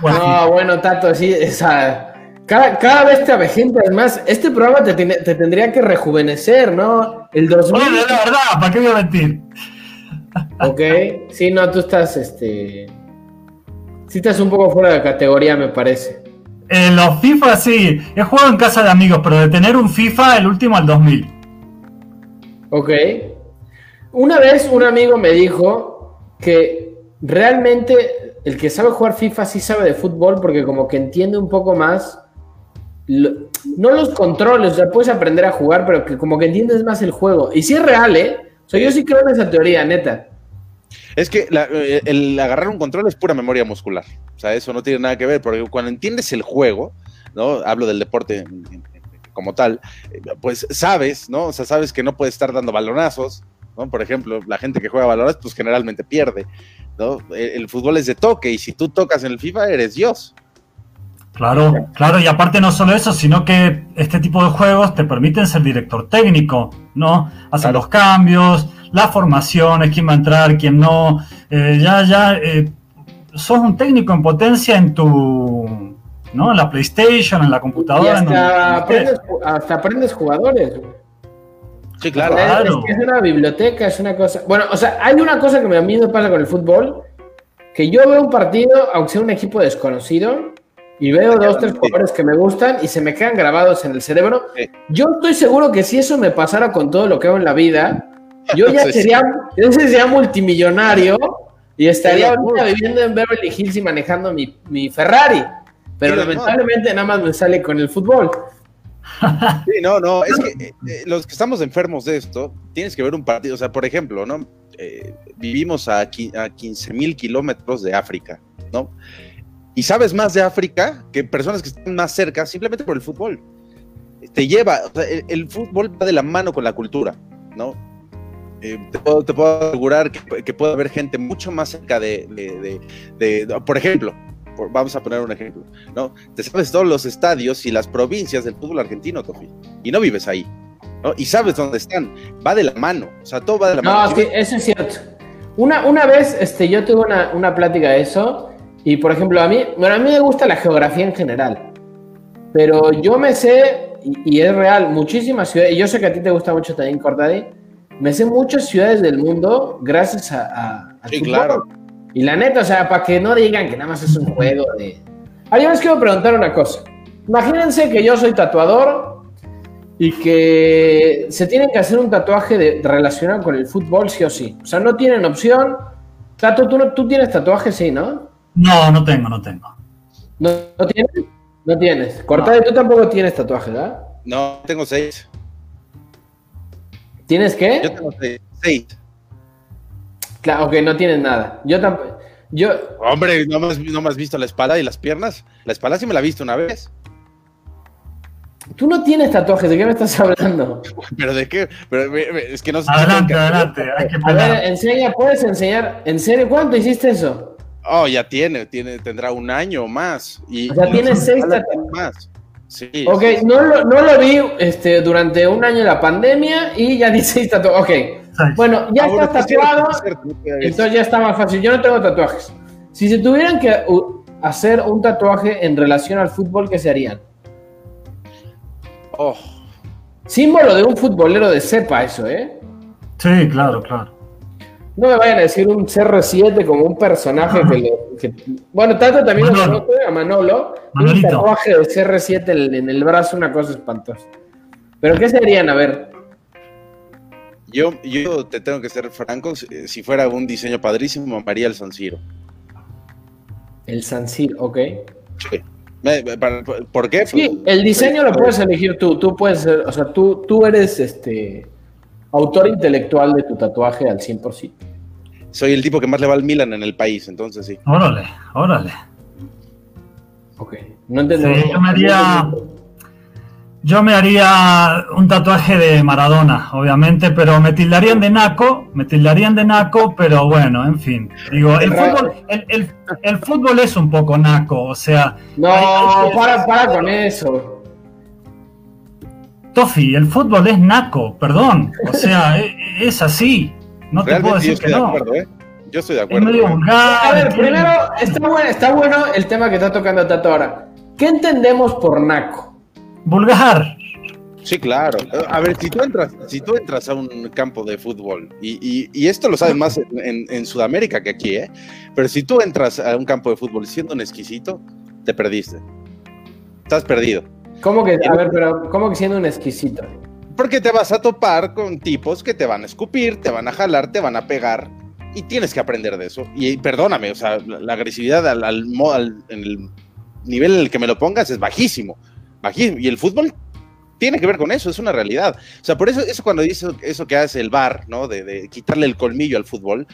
no, bueno, Tato, sí, esa, cada, cada, vez te avejenta, además, este programa te, te, tendría que rejuvenecer, ¿no? El 2000... Oye, la verdad, ¿para qué voy a mentir? ok, sí, no, tú estás, este... Si estás un poco fuera de categoría, me parece. En los FIFA sí, he jugado en casa de amigos, pero de tener un FIFA, el último al 2000. Ok. Una vez un amigo me dijo que realmente el que sabe jugar FIFA sí sabe de fútbol porque como que entiende un poco más, no los controles, o sea, puedes aprender a jugar, pero que como que entiendes más el juego. Y si es real, ¿eh? O sea, yo sí creo en esa teoría, neta. Es que eh, el agarrar un control es pura memoria muscular. O sea, eso no tiene nada que ver, porque cuando entiendes el juego, ¿no? Hablo del deporte como tal, eh, pues sabes, ¿no? O sea, sabes que no puedes estar dando balonazos, ¿no? Por ejemplo, la gente que juega balonazos, pues generalmente pierde, ¿no? El, fútbol es de toque y si tú tocas en el FIFA, eres Dios. Claro, claro, y aparte no solo eso, sino que este tipo de juegos te permiten ser director técnico, ¿no? Hacer los cambios, las formaciones, quién va a entrar, quién no. Eh, ya, ya, eh, sos un técnico en potencia en tu, ¿no? En la PlayStation, en la computadora. hasta, aprendes, jugadores. Sí, claro. Es, una biblioteca, es una cosa. Bueno, o sea, hay una cosa que a mí me pasa con el fútbol, que yo veo un partido, aunque sea un equipo desconocido, y veo dos, tres jugadores que me gustan y se me quedan grabados en el cerebro. Yo estoy seguro que si eso me pasara con todo lo que hago en la vida, yo ya sería, yo sería multimillonario y estaría ahorita viviendo en Beverly Hills y manejando mi, Ferrari. Pero lamentablemente nada más me sale con el fútbol. Sí, no, no, es que eh, eh, los que estamos enfermos de esto, tienes que ver un partido, o sea, por ejemplo, ¿no? Eh, vivimos a, a 15 mil kilómetros de África, ¿no? Y sabes más de África que personas que están más cerca simplemente por el fútbol. Te lleva, o sea, el, fútbol va de la mano con la cultura, ¿no? Eh, te, puedo, asegurar que, puede haber gente mucho más cerca de, por ejemplo, vamos a poner un ejemplo, ¿no? Te sabes todos los estadios y las provincias del fútbol argentino, Tofi, y no vives ahí, ¿no? Y sabes dónde están, va de la mano, o sea, todo va de la mano. No, eso es cierto. Una, una vez este, yo tuve una, una plática de eso, Y por ejemplo, a mí, bueno, a mí me gusta la geografía en general. Pero yo me sé, y, es real, muchísimas ciudades, y yo sé que a ti te gusta mucho también, Cortadi, me sé muchas ciudades del mundo gracias a, a, sí, claro. Y la neta, o sea, para que no digan que nada más es un juego de... Ahora yo les quiero preguntar una cosa. Imagínense que yo soy tatuador y que se tienen que hacer un tatuaje de, relacionado con el fútbol sí o sí. O sea, no tienen opción. Tato, tú, tú tienes tatuajes, sí, ¿no? No, no tengo, no tengo. ¿No, tienes? No tienes. Cortade, tú tampoco tienes tatuajes, ¿verdad? No, tengo seis. ¿Tienes qué? Yo tengo seis. Claro, ok, no tienes nada. Yo tampoco. Yo... Hombre, ¿no me, has, ¿no me has visto la espalda y las piernas? La espalda sí me la he visto una vez. Tú no tienes tatuajes, ¿de qué me estás hablando? Pero de qué, pero es que no sé. Adelante, adelante, hay que A ver, enseña, puedes enseñar. ¿En serio cuánto hiciste eso? Oh, ya tiene, tiene tendrá un año o más. Y, o sea, tiene seis tatuajes. Más. Sí, ok, No, lo, no lo vi este, durante un año de la pandemia y ya di seis tatuajes. Ok, bueno, ya está tatuado, entonces ya está más fácil. Yo no tengo tatuajes. Si se tuvieran que hacer un tatuaje en relación al fútbol, ¿qué se harían? Oh. Símbolo de un futbolero de cepa, eso, ¿eh? Sí, claro, claro. No me vayan a decir un CR7 como un personaje que, Bueno, tanto también lo conozco a Manolo. Un tatuaje de CR7 en, el brazo, una cosa espantosa. ¿Pero qué serían? A ver. Yo, yo te tengo que ser franco. Si fuera un diseño padrísimo, María el San Siro. El San Siro, ok. Sí. ¿Por qué? Sí, el diseño lo puedes elegir tú. Tú puedes ser, o sea, tú, tú eres este autor intelectual de tu tatuaje al 100%. Soy el tipo que más le va al Milan en el país, entonces sí. Órale, órale. Ok, no entiendo. yo me haría. Yo me haría un tatuaje de Maradona, obviamente, pero me tildarían de naco, me tildarían de naco, pero bueno, en fin. Digo, el fútbol, el, fútbol es un poco naco, o sea. No, para, para con eso. Tofi, el fútbol es naco, perdón. O sea, e, es, así. No te puedo decir que no. ¿eh? Yo estoy de acuerdo. a ver, primero, está bueno, está bueno el tema que está tocando Tato ahora. ¿Qué entendemos por naco? vulgar. Sí, claro. A ver, si tú entras, si tú entras a un campo de fútbol, y, esto lo sabes más en, Sudamérica que aquí, ¿eh? Pero si tú entras a un campo de fútbol siendo un exquisito, te perdiste. Estás perdido. ¿Cómo que, a ver, pero ¿cómo que siendo un exquisito? Porque te vas a topar con tipos que te van a escupir, te van a jalar, te van a pegar, y tienes que aprender de eso. Y perdóname, o sea, la, agresividad al, al, en el nivel en el que me lo pongas es bajísimo y el fútbol tiene que ver con eso, es una realidad. O sea, por eso, eso cuando dice eso que hace el bar, ¿no? De, quitarle el colmillo al fútbol,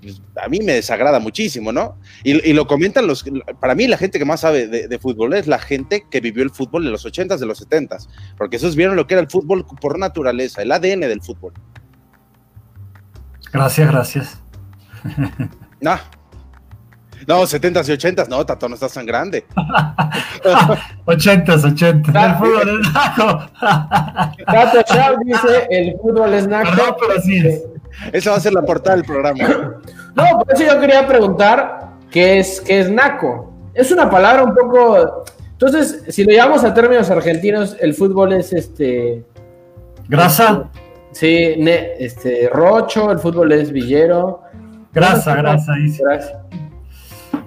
pues, a mí me desagrada muchísimo, ¿no? Y, lo comentan los, para mí la gente que más sabe de, fútbol es la gente que vivió el fútbol en los 80s, de los 70s, porque esos vieron lo que era el fútbol por naturaleza, el ADN del fútbol. Gracias, gracias. No, no, 70s y 80s, no, Tato, no estás tan grande. 80s, 80s. El fútbol es naco. Tato Chau dice: el fútbol es naco. No, pero así es. Esa va a ser la portada del programa. No, por eso yo quería preguntar: ¿qué es, qué es naco? Es una palabra un poco. Entonces, si lo llevamos a términos argentinos, el fútbol es este. ¿Grasa? Sí, este, rocho, el fútbol es villero. Grasa, grasa, dice. Grasa.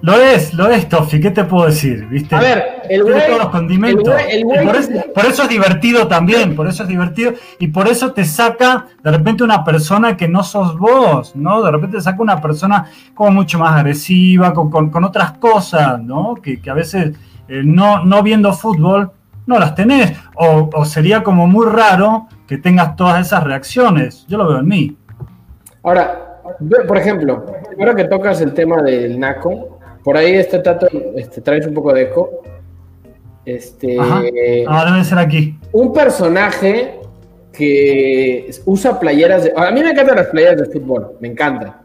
Lo es, lo es, Tofi, ¿qué te puedo decir? ¿Viste? A ver, el güey, todos los condimentos. por, eso, es divertido también, por eso es divertido y por eso te saca de repente una persona que no sos vos, ¿no? De repente te saca una persona como mucho más agresiva, con, otras cosas, ¿no? Que, a veces eh, no, no viendo fútbol no las tenés, o, o sería como muy raro que tengas todas esas reacciones. Yo lo veo en mí. Ahora, por ejemplo, ahora que tocas el tema del NACO, por ahí este tato, este, traes un poco de eco. Este, Ahora debe ser aquí. Un personaje que usa playeras de. A mí me encantan las playeras de fútbol, me encanta.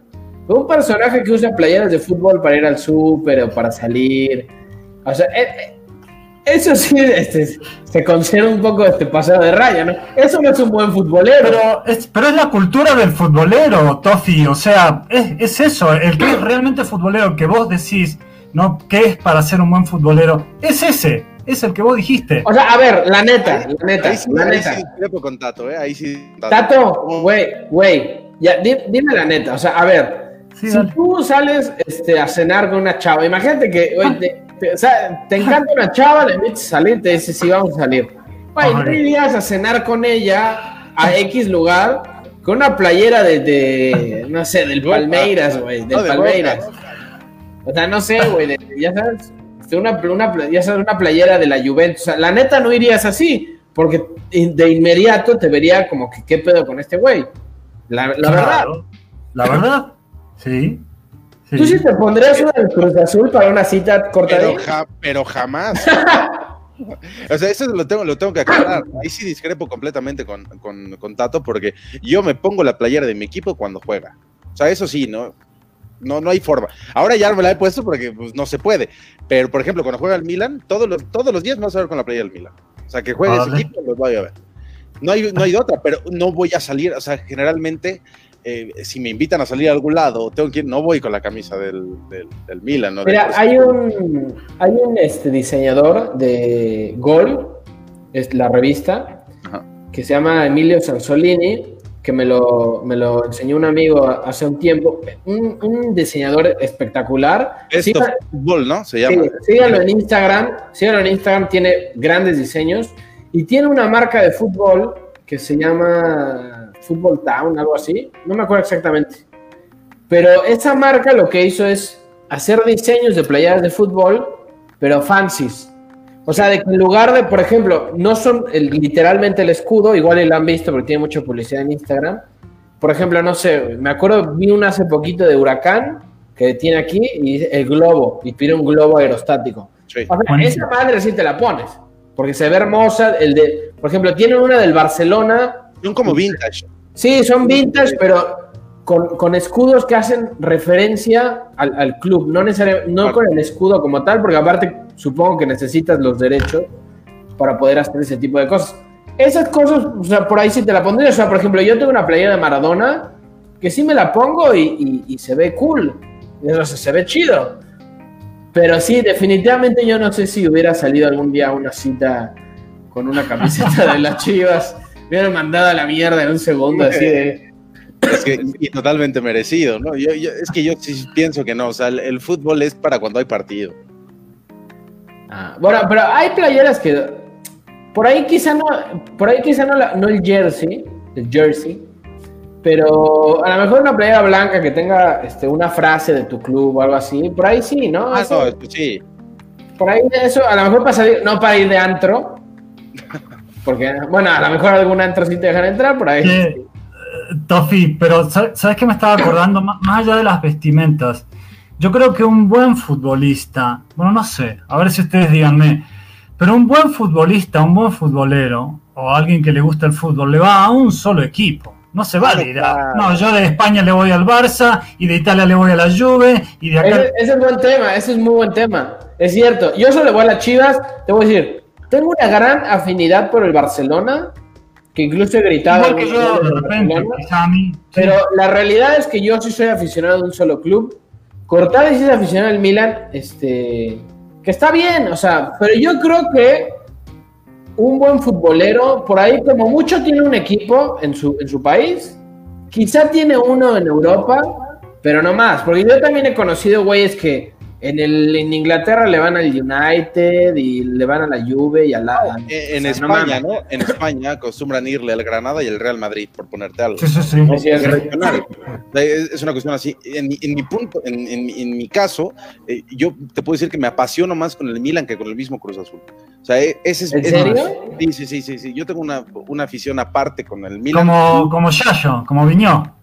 Un personaje que usa playeras de fútbol para ir al súper o para salir. O sea, eh, eh, eso sí este, se considera un poco este pasado de raya, ¿no? Eso no es un buen futbolero. Pero es, pero es la cultura del futbolero, Tofi. O sea, es, es eso. El que es realmente futbolero que vos decís, ¿no? ¿Qué es para ser un buen futbolero? Es ese, es el que vos dijiste. O sea, a ver, la neta, la neta, ahí sí, la neta. con Tato, ¿eh? Ahí sí. Tato, güey, güey, ya, dime la neta, o sea, a ver, si tú sales este, a cenar con una chava, imagínate que, te, o sea, te encanta una chava, le invitas a salir, te dice, sí, vamos a salir. Güey, no irías a cenar con ella a X lugar con una playera de, no sé, del Palmeiras, güey, del Palmeiras. O sea, no sé, güey, ya sabes, una, una, ya sabes, una playera de la Juventus. O sea, la neta no irías así, porque de inmediato te vería como que qué pedo con este güey. La, verdad. La verdad, sí. ¿Tú sí te pondrías una del Cruz Azul para una cita corta pero, pero jamás. o sea, eso lo tengo, lo tengo que aclarar. Ahí sí discrepo completamente con, con, con, Tato, porque yo me pongo la playera de mi equipo cuando juega. O sea, eso sí, ¿no? No, no hay forma. Ahora ya me la he puesto porque pues, no se puede. Pero, por ejemplo, cuando juega el Milan, todos los, todos los días me vas a ver con la playera del Milan. O sea, que juegue ese equipo, los voy a ver. No hay, no hay otra, pero no voy a salir. O sea, generalmente, eh, si me invitan a salir a algún lado, tengo que no voy con la camisa del, del, Milan. ¿no? Mira, hay un, hay un este, diseñador de Gol, es la revista, que se llama Emilio Sansolini que me lo, me lo enseñó un amigo hace un tiempo, un, diseñador espectacular. Esto fútbol, ¿no? Se llama. síganlo en Instagram, síganlo en Instagram, tiene grandes diseños y tiene una marca de fútbol que se llama Football Town, algo así, no me acuerdo exactamente. Pero esa marca lo que hizo es hacer diseños de playeras de fútbol, pero fancies. O sea, de que en lugar de, por ejemplo, no son literalmente el escudo, igual lo han visto porque tiene mucha publicidad en Instagram. Por ejemplo, no sé, me acuerdo, vi una hace poquito de Huracán que tiene aquí y el globo, y tiene un globo aerostático. esa madre sí te la pones, porque se ve hermosa. El de, por ejemplo, tiene una del Barcelona. Son como vintage. Sí, son vintage, pero con, escudos que hacen referencia al, club, no, necesariamente, no con el escudo como tal, porque aparte supongo que necesitas los derechos para poder hacer ese tipo de cosas. Esas cosas, o sea, por ahí sí te la pondría. O sea, por ejemplo, yo tengo una playera de Maradona que sí me la pongo y, se ve cool, o se ve chido. Pero sí, definitivamente yo no sé si hubiera salido algún día a una cita con una camiseta de las chivas. Me hubieran mandado a la mierda en un segundo así de es que, y totalmente merecido, ¿no? Yo, es que yo sí pienso que no, o sea, el, fútbol es para cuando hay partido. Ah, bueno, pero hay playeras que por ahí quizá no, por ahí quizá no, no el jersey, el jersey, pero a lo mejor una playera blanca que tenga este, una frase de tu club o algo así, por ahí sí, ¿no? Ah, no, sí. Por ahí eso, a lo mejor para salir, no para ir de antro, porque, bueno, a lo mejor algún antro sí te dejan entrar, por ahí. Sí. Tofi, pero ¿sabes qué me estaba acordando? Más allá de las vestimentas, yo creo que un buen futbolista, bueno, no sé, a ver si ustedes díganme, pero un buen futbolista, un buen futbolero, o alguien que le gusta el fútbol, le va a un solo equipo. No se va a ir. No, yo de España le voy al Barça y de Italia le voy a la Juve y de acá... Ese, ese es buen tema, ese es muy buen tema. Es cierto. Yo solo le voy a las Chivas, te voy a decir, tengo una gran afinidad por el Barcelona, que incluso he gritado. Pero la realidad es que yo sí soy aficionado de un solo club. Cortades sí es aficionado al Milan, este, que está bien, o sea, pero yo creo que un buen futbolero, por ahí como mucho tiene un equipo en su, en su país, quizá tiene uno en Europa, pero no más, porque yo también he conocido güeyes que en, el, en Inglaterra le van al United y le van a la Juve y a la... en, España, no, En España acostumbran irle al Granada y al Real Madrid, por ponerte algo. Sí, sí, sí. Es, es, una cuestión así. En, mi punto, en, mi caso, eh, yo te puedo decir que me apasiono más con el Milan que con el mismo Cruz Azul. O sea, e, ese es... ¿En serio? Sí, sí, sí, sí, Yo tengo una, una afición aparte con el Milan. Como, como Yayo, como Viñó.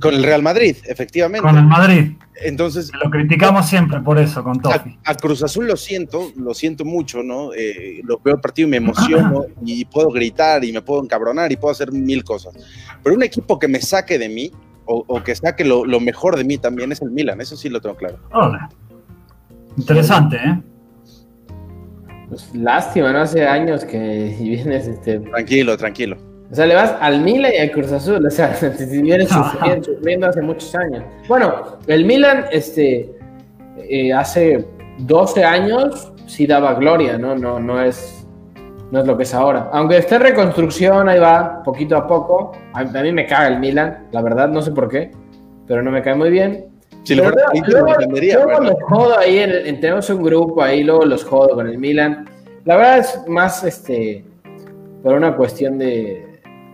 Con el Real Madrid, efectivamente. Con el Madrid. Entonces. Lo criticamos siempre por eso, con Tofi. A, Cruz Azul lo siento, lo siento mucho, ¿no? Eh, lo veo el partido y me emociono y puedo gritar y me puedo encabronar y puedo hacer mil cosas. Pero un equipo que me saque de mí o, que saque lo, mejor de mí también es el Milan, eso sí lo tengo claro. Hola. Interesante, ¿eh? Pues lástima, ¿no? Hace años que vienes este. Tranquilo, tranquilo. O sea, le vas al Milan y al Cruz Azul. O sea, si vienes sufriendo, hace muchos años. Bueno, el Milan, este. eh, hace 12 años sí daba gloria, ¿no? No, no, es, no es lo que es ahora. Aunque esté en reconstrucción, ahí va, poquito a poco. A, mí me caga el Milan, la verdad, no sé por qué, pero no me cae muy bien. Si luego, luego los jodo ahí, tenemos un grupo ahí, luego los jodo con el Milan. La verdad es más este por una cuestión de.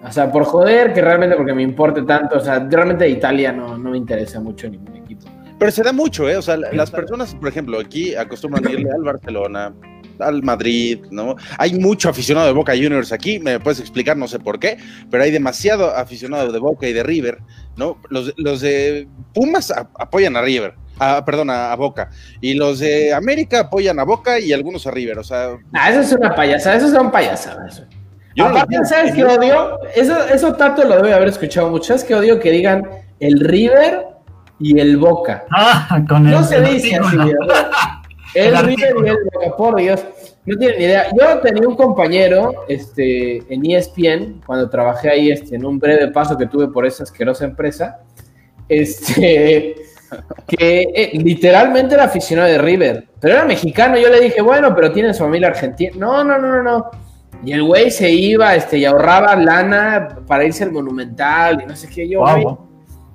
O sea, por joder, que realmente porque me importe tanto. O sea, realmente Italia no, no me interesa mucho ningún equipo. Pero se da mucho, ¿eh? O sea, las personas, por ejemplo, aquí acostumbran a irle al Barcelona, al Madrid, ¿no? Hay mucho aficionado de Boca Juniors aquí, me puedes explicar, no sé por qué, pero hay demasiado aficionado de Boca y de River, ¿no? Los, los de Pumas apoyan a River, a, perdón, a, Boca, y los de América apoyan a Boca y algunos a River, o sea... Ah, eso es una payasada, eso son payasadas. Yo Aparte, ¿sabes qué odio? Eso, eso Tato lo debe haber escuchado mucho, ¿sabes qué odio? Que digan el River y el Boca. Ah, con el, no se dice así, El, el River y el Boca, por Dios. No tienen ni idea. Yo tenía un compañero este, en ESPN, cuando trabajé ahí este, en un breve paso que tuve por esa asquerosa empresa, este, que eh, literalmente era aficionado de River, pero era mexicano. Yo le dije, bueno, pero tiene su familia argentina. No, no, no, no, no. Y el güey se iba este, y ahorraba lana para irse al Monumental y no sé qué. Yo,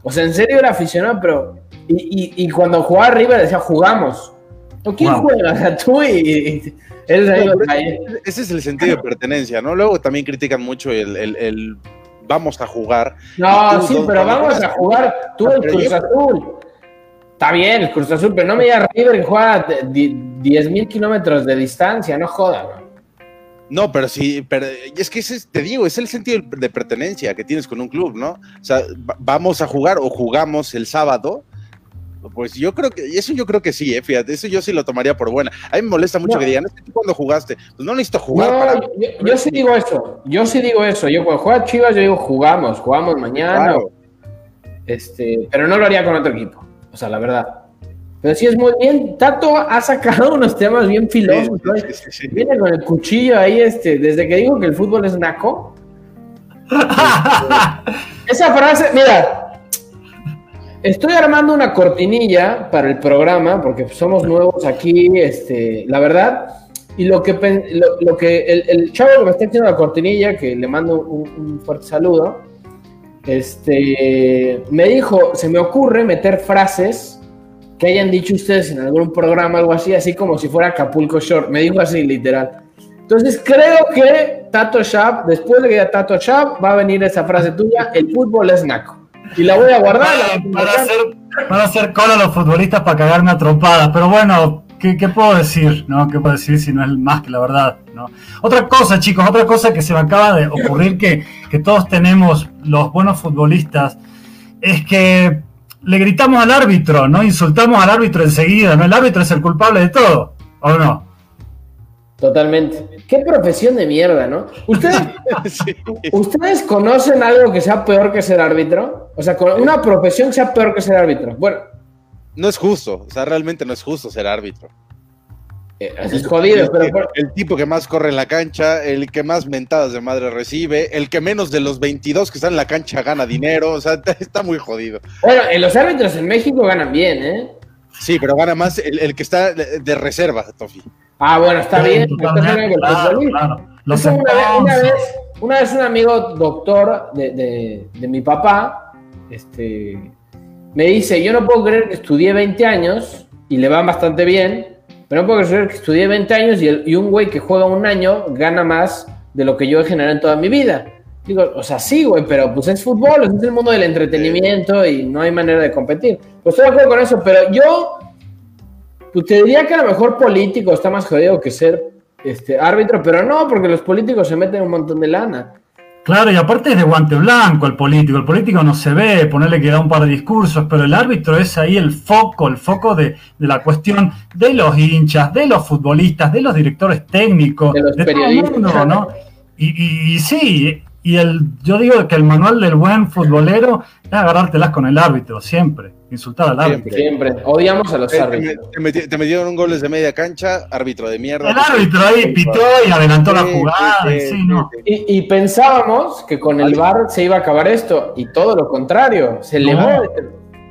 o sea, en serio era aficionado, pero. Y, y, cuando jugaba River decía, jugamos. ¿O quién juega? O sea, tú y. ese es el sentido de pertenencia, ¿no? Luego también critican mucho el, el, vamos a jugar. No, sí, pero vamos a jugar. Tú el Cruz Azul. Está bien, el Cruz Azul, pero no me digas River que juega 10.000 kilómetros de distancia, no jodas, no, pero sí, pero es que ese, te digo, es el sentido de pertenencia que tienes con un club, ¿no? O sea, vamos a jugar o jugamos el sábado. Pues yo creo que, eso yo creo que sí, eh, fíjate, eso yo sí lo tomaría por buena. A mí me molesta mucho que digan, ¿tú cuando jugaste? Pues no necesito jugar para. Yo, sí digo eso, yo sí digo eso. Yo cuando juega Chivas, yo digo, jugamos, jugamos mañana. Este, pero no lo haría con otro equipo. O sea, la verdad. Pero sí es muy bien. Tato ha sacado unos temas bien filósofos. Viene con el cuchillo ahí, este, desde que dijo que el fútbol es naco. Esa frase, mira, estoy armando una cortinilla para el programa, porque somos nuevos aquí, este, la verdad. Y lo que, lo, que el, chavo que me está haciendo la cortinilla, que le mando un, un fuerte saludo, este, me dijo, se me ocurre meter frases que hayan dicho ustedes en algún programa, algo así, así como si fuera Acapulco Short. Me dijo así, literal. Entonces creo que Tato Shab, después de que ya Tato Shab, va a venir esa frase tuya, el fútbol es naco. Y la voy a guardar. Para, hacer, para hacer cola a los futbolistas para cagarme a trompadas. Pero bueno, ¿qué, puedo decir? ¿no? ¿Qué puedo decir si no es más que la verdad? ¿no? Otra cosa, chicos, otra cosa que se me acaba de ocurrir que, que todos tenemos, los buenos futbolistas, es que le gritamos al árbitro, ¿no? Insultamos al árbitro enseguida, ¿no? El árbitro es el culpable de todo, ¿o no? Totalmente. Qué profesión de mierda, ¿no? ¿Ustedes, ¿Ustedes conocen algo que sea peor que ser árbitro? O sea, una profesión sea peor que ser árbitro. Bueno. No es justo, o sea, realmente no es justo ser árbitro. Eh, es jodido, pero... El tipo que más corre en la cancha, el que más mentadas de madre recibe, el que menos de los 22 que están en la cancha gana dinero, o sea, está muy jodido. Bueno, los árbitros en México ganan bien, ¿eh? Sí, pero gana más el, que está de reserva, Tofi. Ah, bueno, está bien. una, vez, una, vez, un amigo doctor de, de mi papá este, me dice, yo no puedo creer que estudié 20 años y le van bastante bien, pero no puedo creer que estudié 20 años y, un güey que juega un año gana más de lo que yo he generado en toda mi vida. Digo, o sea, sí, güey, pero pues es fútbol, es el mundo del entretenimiento y no hay manera de competir. Pues estoy de acuerdo con eso, pero yo pues te diría que a lo mejor político está más jodido que ser este, árbitro, pero no, porque los políticos se meten un montón de lana. Claro, y aparte es de guante blanco el político. El político no se ve, ponerle que da un par de discursos, pero el árbitro es ahí el foco, el foco de, la cuestión de los hinchas, de los futbolistas, de los directores técnicos, de, los periodistas. ¿no? Y, y, sí, y el, yo digo que el manual del buen futbolero es agarrártelas con el árbitro, siempre insultar al árbitro. Siempre, odiamos a los árbitros. Te, metieron un gol desde media cancha, árbitro de mierda. El árbitro ahí pitó y adelantó la jugada. y, pensábamos que con el VAR se iba a acabar esto, y todo lo contrario, se elevó.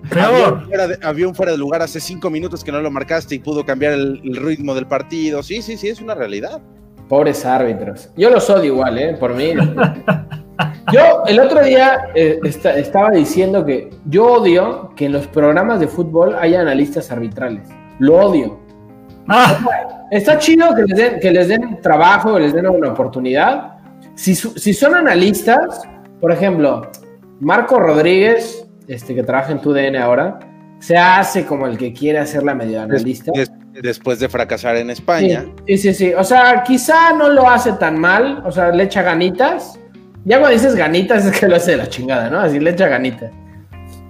Peor. Había un, fuera de, lugar hace cinco minutos que no lo marcaste y pudo cambiar el, ritmo del partido. Sí, sí, sí, es una realidad. Pobres árbitros. Yo los odio igual, ¿eh? Por mí. Yo el otro día eh, estaba diciendo que yo odio que en los programas de fútbol haya analistas arbitrales. Lo odio. Ah. Está chido que les, den, que les den trabajo, que les den una oportunidad. Si, si son analistas, por ejemplo, Marco Rodríguez, este que trabaja en TUDN ahora, se hace como el que quiere hacer la medio analista. después de fracasar en España. Sí, sí, sí, O sea, quizá no lo hace tan mal, o sea, le echa ganitas. Ya cuando dices ganitas es que lo hace de la chingada, ¿no? Así le echa ganitas.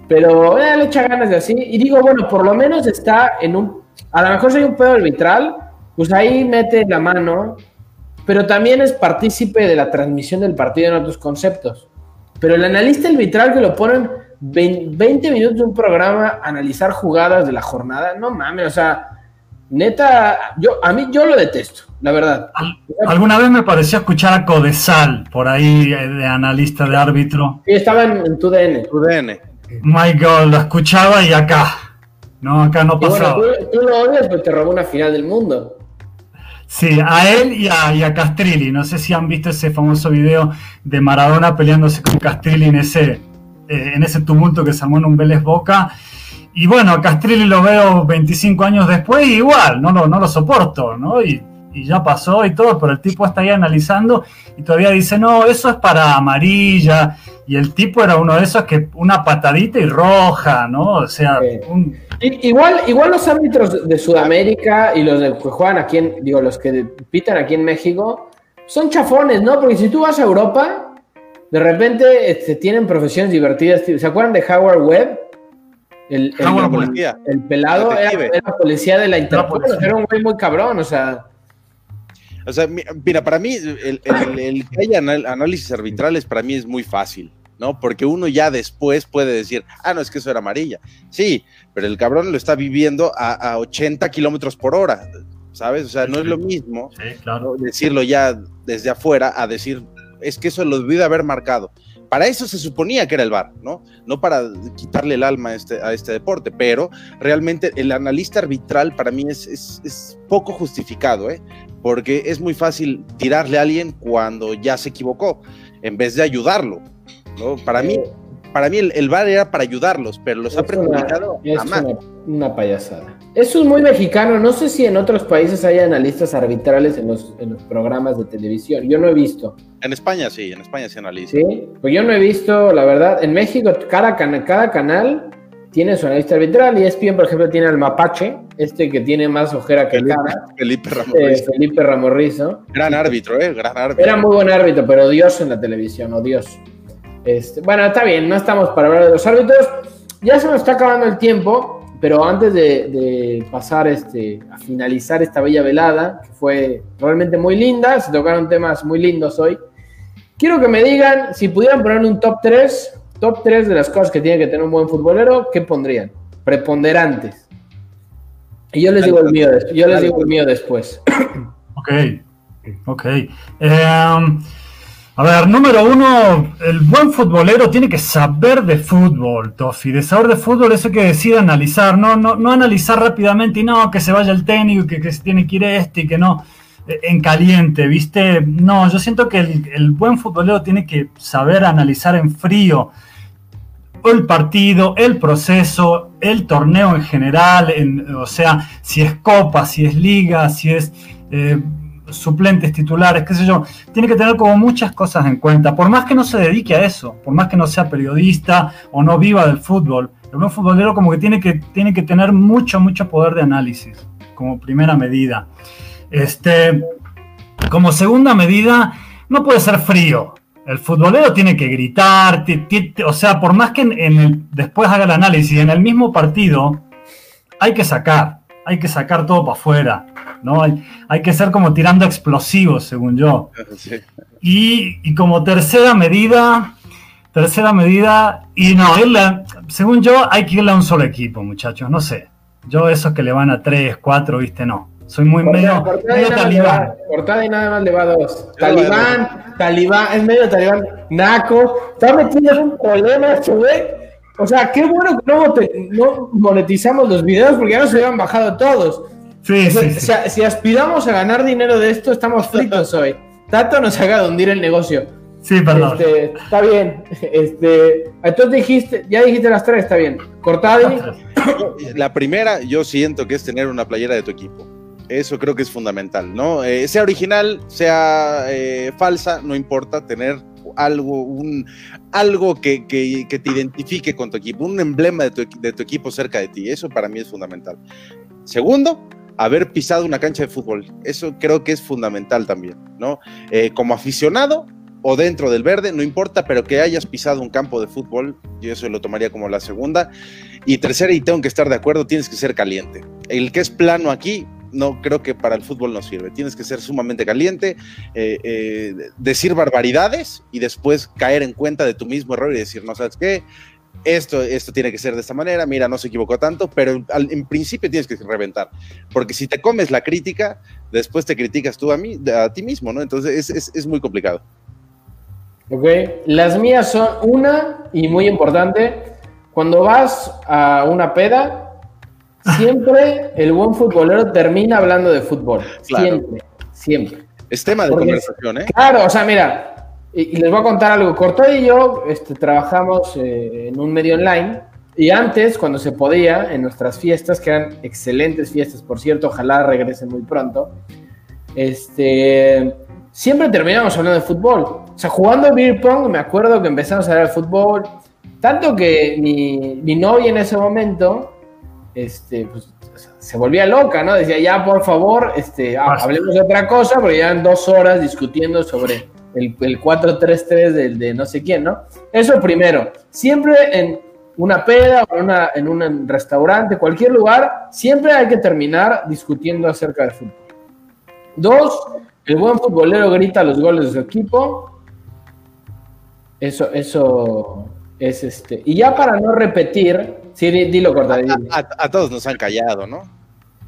Pero eh, le echa ganas de así. Y digo, bueno, por lo menos está en un. A lo mejor hay un pedo arbitral, pues ahí mete la mano. Pero también es partícipe de la transmisión del partido en otros conceptos. Pero el analista arbitral que lo ponen 20 minutos de un programa analizar jugadas de la jornada, no mames, o sea, neta, yo a mí yo lo detesto, la verdad. Alguna vez me pareció escuchar a Codesal por ahí eh, de analista de árbitro. Sí, estaba en, tu DN. Tu DN. My God, lo escuchaba y acá. No, acá no pasaba. Bueno, tú, lo odias porque te robó una final del mundo. Sí, a él y a, y a, Castrilli. No sé si han visto ese famoso video de Maradona peleándose con Castrilli en ese, eh, en ese tumulto que se armó en un Vélez Boca. Y bueno, a Castrilli lo veo 25 años después y igual, no lo, no lo soporto, ¿no? Y, y, ya pasó y todo, pero el tipo está ahí analizando y todavía dice, no, eso es para amarilla. Y el tipo era uno de esos que una patadita y roja, ¿no? O sea, un Igual, igual los árbitros de Sudamérica y los que juegan aquí en, digo, los que pitan aquí en México, son chafones, ¿no? Porque si tú vas a Europa, de repente este, tienen profesiones divertidas. ¿Se acuerdan de Howard Webb? El, el, pelado era, era, policía de la Interpol, era un güey muy cabrón, o sea. O sea, mira, para mí, el, el que haya análisis arbitrales, para mí es muy fácil. ¿no? Porque uno ya después puede decir, ah, no, es que eso era amarilla. Sí, pero el cabrón lo está viviendo a, 80 kilómetros por hora, ¿sabes? O sea, no es lo mismo decirlo ya desde afuera a decir, es que eso lo debió de haber marcado. Para eso se suponía que era el VAR, ¿no? No para quitarle el alma a este, este deporte, pero realmente el analista arbitral para mí es, es poco justificado, ¿eh? Porque es muy fácil tirarle a alguien cuando ya se equivocó, en vez de ayudarlo. Para mí, para mí el, bar era para ayudarlos, pero los ha perjudicado es Una, payasada. Eso es muy mexicano. No sé si en otros países hay analistas arbitrales en los, programas de televisión. Yo no he visto. En España sí, en España sí analistas. Sí, pues yo no he visto, la verdad. En México, cada, cada canal tiene su analista arbitral y ESPN, por ejemplo, tiene al Mapache, este que tiene más ojera que. Felipe Ramorrizo. Eh, Felipe Ramorrizo. Gran árbitro, ¿eh? Gran árbitro. Era muy buen árbitro, pero odioso en la televisión, odioso. Este, bueno, está bien, no estamos para hablar de los árbitros. Ya se nos está acabando el tiempo, pero antes de, pasar este, a finalizar esta bella velada, que fue realmente muy linda, se tocaron temas muy lindos hoy, quiero que me digan si pudieran poner un top 3, top 3 de las cosas que tiene que tener un buen futbolero, ¿qué pondrían? Preponderantes. Y yo les digo el mío, yo les digo el mío después. Ok, ok. Um, a ver, número uno, el buen futbolero tiene que saber de fútbol, Tofi. De saber de fútbol, eso que decide analizar, no, no, no analizar rápidamente y no, que se vaya el técnico, que, que se tiene que ir este y que no, eh, en caliente, ¿viste? No, yo siento que el, buen futbolero tiene que saber analizar en frío el partido, el proceso, el torneo en general, o sea, si es copa, si es liga, si es... Eh, suplentes, titulares, qué sé yo, tiene que tener como muchas cosas en cuenta, por más que no se dedique a eso, por más que no sea periodista o no viva del fútbol, el futbolero como que tiene que, tiene que tener mucho, mucho poder de análisis, como primera medida. Este, como segunda medida, no puede ser frío. El futbolero tiene que gritar, o sea, por más que en, después haga el análisis en el mismo partido, hay que sacar, hay que sacar todo para afuera. ¿no? Hay, hay que ser como tirando explosivos, según yo. Y, como tercera medida, tercera medida, y no, irle, según yo, hay que irle a un solo equipo, muchachos, no sé. Yo esos que le van a tres, cuatro, viste, no. Soy muy medio, medio talibán. Portada y nada más le va a dos. Talibán, talibán, es medio talibán, naco. Está metido en un problema, este O sea, qué bueno que no, monetizamos los videos porque ya nos habían bajado todos. Sí, sí, o sea, si aspiramos a ganar dinero de esto, estamos fritos hoy. Tato nos haga hundir el negocio. Sí, perdón. Este, está bien. Este, entonces dijiste, ya dijiste las tres, está bien. Cortadi. La primera, yo siento que es tener una playera de tu equipo. Eso creo que es fundamental, ¿no? Eh, sea original, sea eh, falsa, no importa, tener algo, un, algo que, te identifique con tu equipo, un emblema de tu, de tu equipo cerca de ti. Eso para mí es fundamental. Segundo, haber pisado una cancha de fútbol. Eso creo que es fundamental también, ¿no? Eh, como aficionado o dentro del verde, no importa, pero que hayas pisado un campo de fútbol, yo eso lo tomaría como la segunda. Y tercera, y tengo que estar de acuerdo, tienes que ser caliente. El que es plano aquí, no creo que para el fútbol no sirve. Tienes que ser sumamente caliente, eh, eh, decir barbaridades y después caer en cuenta de tu mismo error y decir, no sabes qué, esto, esto tiene que ser de esta manera, mira, no se equivocó tanto, pero en principio tienes que reventar, porque si te comes la crítica, después te criticas tú a, mí, a ti mismo, ¿no? Entonces es, es muy complicado. Ok, las mías son una y muy importante, cuando vas a una peda, siempre el buen futbolero termina hablando de fútbol, siempre, siempre. Es tema de conversación, ¿eh? Claro, o sea, mira, y, les voy a contar algo. Cortó y yo este, trabajamos eh, en un medio online y antes, cuando se podía, en nuestras fiestas, que eran excelentes fiestas, por cierto, ojalá regresen muy pronto, este, siempre terminábamos hablando de fútbol. O sea, jugando beer pong, me acuerdo que empezamos a hablar de fútbol, tanto que mi, mi novia en ese momento, este, pues, se volvía loca, ¿no? Decía, ya, por favor, este, hablemos de otra cosa, porque ya en dos horas discutiendo sobre el, el 4-3-3 del de no sé quién, ¿no? Eso primero. Siempre en una peda o una, en un restaurante, cualquier lugar, siempre hay que terminar discutiendo acerca del fútbol. Dos, el buen futbolero grita los goles de su equipo. Eso, eso es este. Y ya para no repetir, sí, dilo cortadito. A, a, todos nos han callado, ¿no?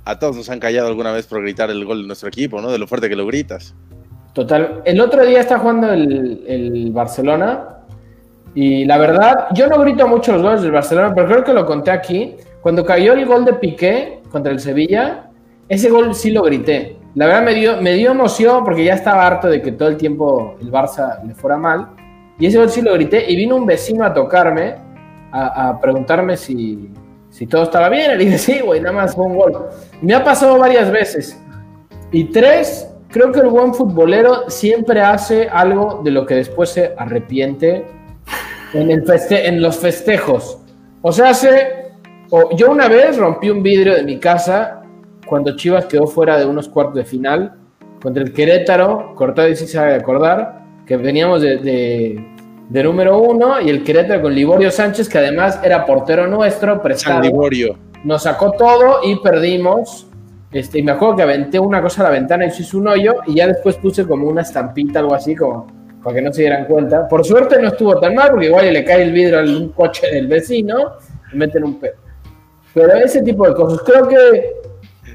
A todos nos han callado alguna vez por gritar el gol de nuestro equipo, ¿no? De lo fuerte que lo gritas. Total. El otro día está jugando el, Barcelona y la verdad, yo no grito mucho los goles del Barcelona, pero creo que lo conté aquí. Cuando cayó el gol de Piqué contra el Sevilla, ese gol sí lo grité. La verdad me dio, me dio emoción porque ya estaba harto de que todo el tiempo el Barça le fuera mal. Y ese gol sí lo grité y vino un vecino a tocarme, a, preguntarme si, si todo estaba bien. Le dije, sí, güey, nada más fue un gol. Me ha pasado varias veces. Y tres, creo que el buen futbolero siempre hace algo de lo que después se arrepiente en, el en los festejos. O sea, hace, yo una vez rompí un vidrio de mi casa cuando Chivas quedó fuera de unos cuartos de final contra el Querétaro, cortado y si se sabe acordar, que veníamos de, número uno y el Querétaro con Liborio Sánchez, que además era portero nuestro, prestado. Liborio. Nos sacó todo y perdimos este, y me acuerdo que aventé una cosa a la ventana y se hizo un hoyo y ya después puse como una estampita, algo así, como para que no se dieran cuenta. Por suerte no estuvo tan mal, porque igual le cae el vidrio a un coche del vecino y meten un pedo. Pero ese tipo de cosas, creo que...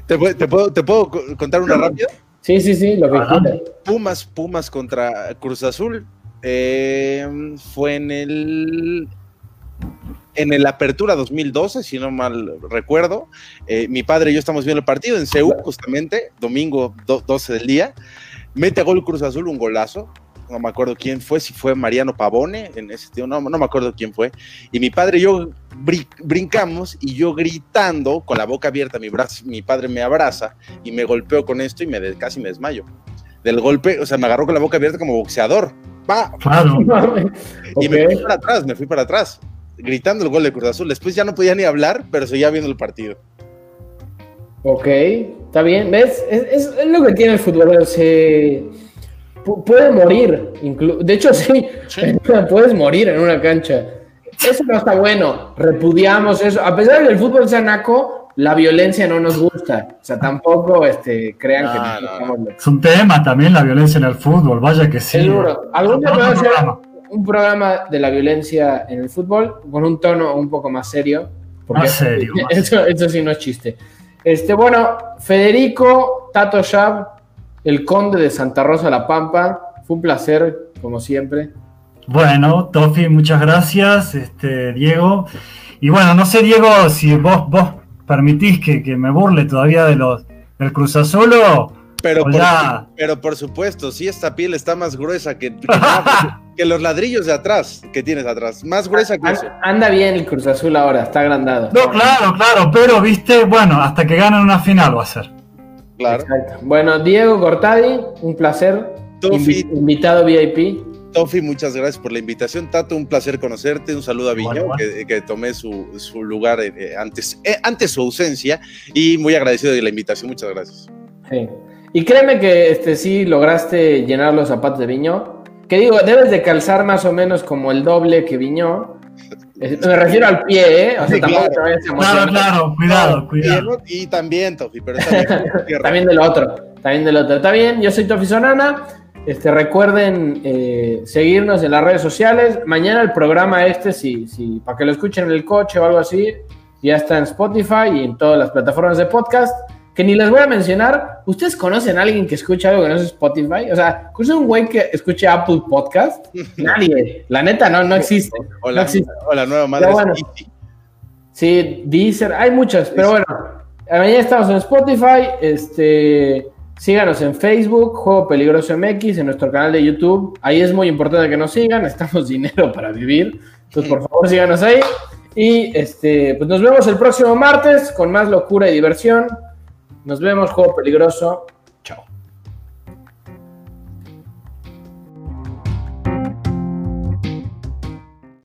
¿Te, puedo, contar una rápida? Sí, sí, sí, lo que. Pumas, Pumas contra Cruz Azul. Eh, fue en el en el Apertura 2012, si no mal recuerdo. Eh, mi padre y yo estamos viendo el partido en Seúl, justamente, domingo 12 del día. Mete a gol Cruz Azul, un golazo. No me acuerdo quién fue, si fue Mariano Pavone, en ese tío, no, no me acuerdo quién fue. Y mi padre y yo brincamos y yo gritando, con la boca abierta, mi, brazo, mi padre me abraza y me golpeó con esto y me casi me desmayo. Del golpe, o sea, me agarró con la boca abierta como boxeador. ¡Pa! Y me fui para atrás, me fui para atrás gritando el gol de Cruz Azul. Después ya no podía ni hablar, pero seguía viendo el partido. Ok, está bien. ¿Ves? Es, lo que tiene el fútbol. Se puede morir. De hecho, sí, puedes morir en una cancha. Eso no está bueno. Repudiamos eso. A pesar de que el fútbol sea naco, la violencia no nos gusta. O sea, tampoco este, crean que Es un tema también la violencia en el fútbol. Vaya que sí. Algún día un programa de la violencia en el fútbol con un tono un poco más serio. Porque más serio. Eso, sí no es chiste. Este, bueno, Federico Tato Shab, el conde de Santa Rosa La Pampa, fue un placer, como siempre. Bueno, Tofi, muchas gracias, este, Diego. Y bueno, no sé, Diego, si vos, vos permitís que, me burle todavía de los del Cruz Azul o, pero, por, pero por supuesto, si esta piel está más gruesa que, que, los ladrillos de atrás que tienes atrás, más gruesa que eso. Anda bien el Cruz Azul ahora, está agrandado. No, claro, claro, pero viste, bueno, hasta que ganen una final va a ser. Claro. Bueno, Diego Cortadi, un placer. invitado VIP. Tofi, muchas gracias por la invitación. Tato, un placer conocerte. Un saludo a Viñón, que, tomé su, lugar eh, eh, antes, eh, antes su ausencia. Y muy agradecido de la invitación. Muchas gracias. Sí. Y créeme que este, sí lograste llenar los zapatos de Viñó. Que digo, debes de calzar más o menos como el doble que Viñó. Me refiero al pie, ¿eh? O sea, tampoco claro, claro, cuidado, cuidado. Y, también, Tofi, pero también, también del otro. También del otro. Está bien, yo soy Tofi Sonana. Este, recuerden eh, seguirnos en las redes sociales. Mañana el programa este, si, si, para que lo escuchen en el coche o algo así, ya está en Spotify y en todas las plataformas de podcast que ni les voy a mencionar. ¿Ustedes conocen a alguien que escucha algo que no es Spotify? O sea, ¿conocen un güey que escuche Apple Podcast? Nadie. La neta, no, no existe. O la, no nueva madre. sí, Deezer, hay muchas, pero bueno. Mañana estamos en Spotify. Este. Síganos en Facebook, Juego Peligroso MX, en nuestro canal de YouTube. Ahí es muy importante que nos sigan, necesitamos dinero para vivir. Entonces, por favor, síganos ahí. Y este, pues nos vemos el próximo martes con más locura y diversión. Nos vemos, juego peligroso.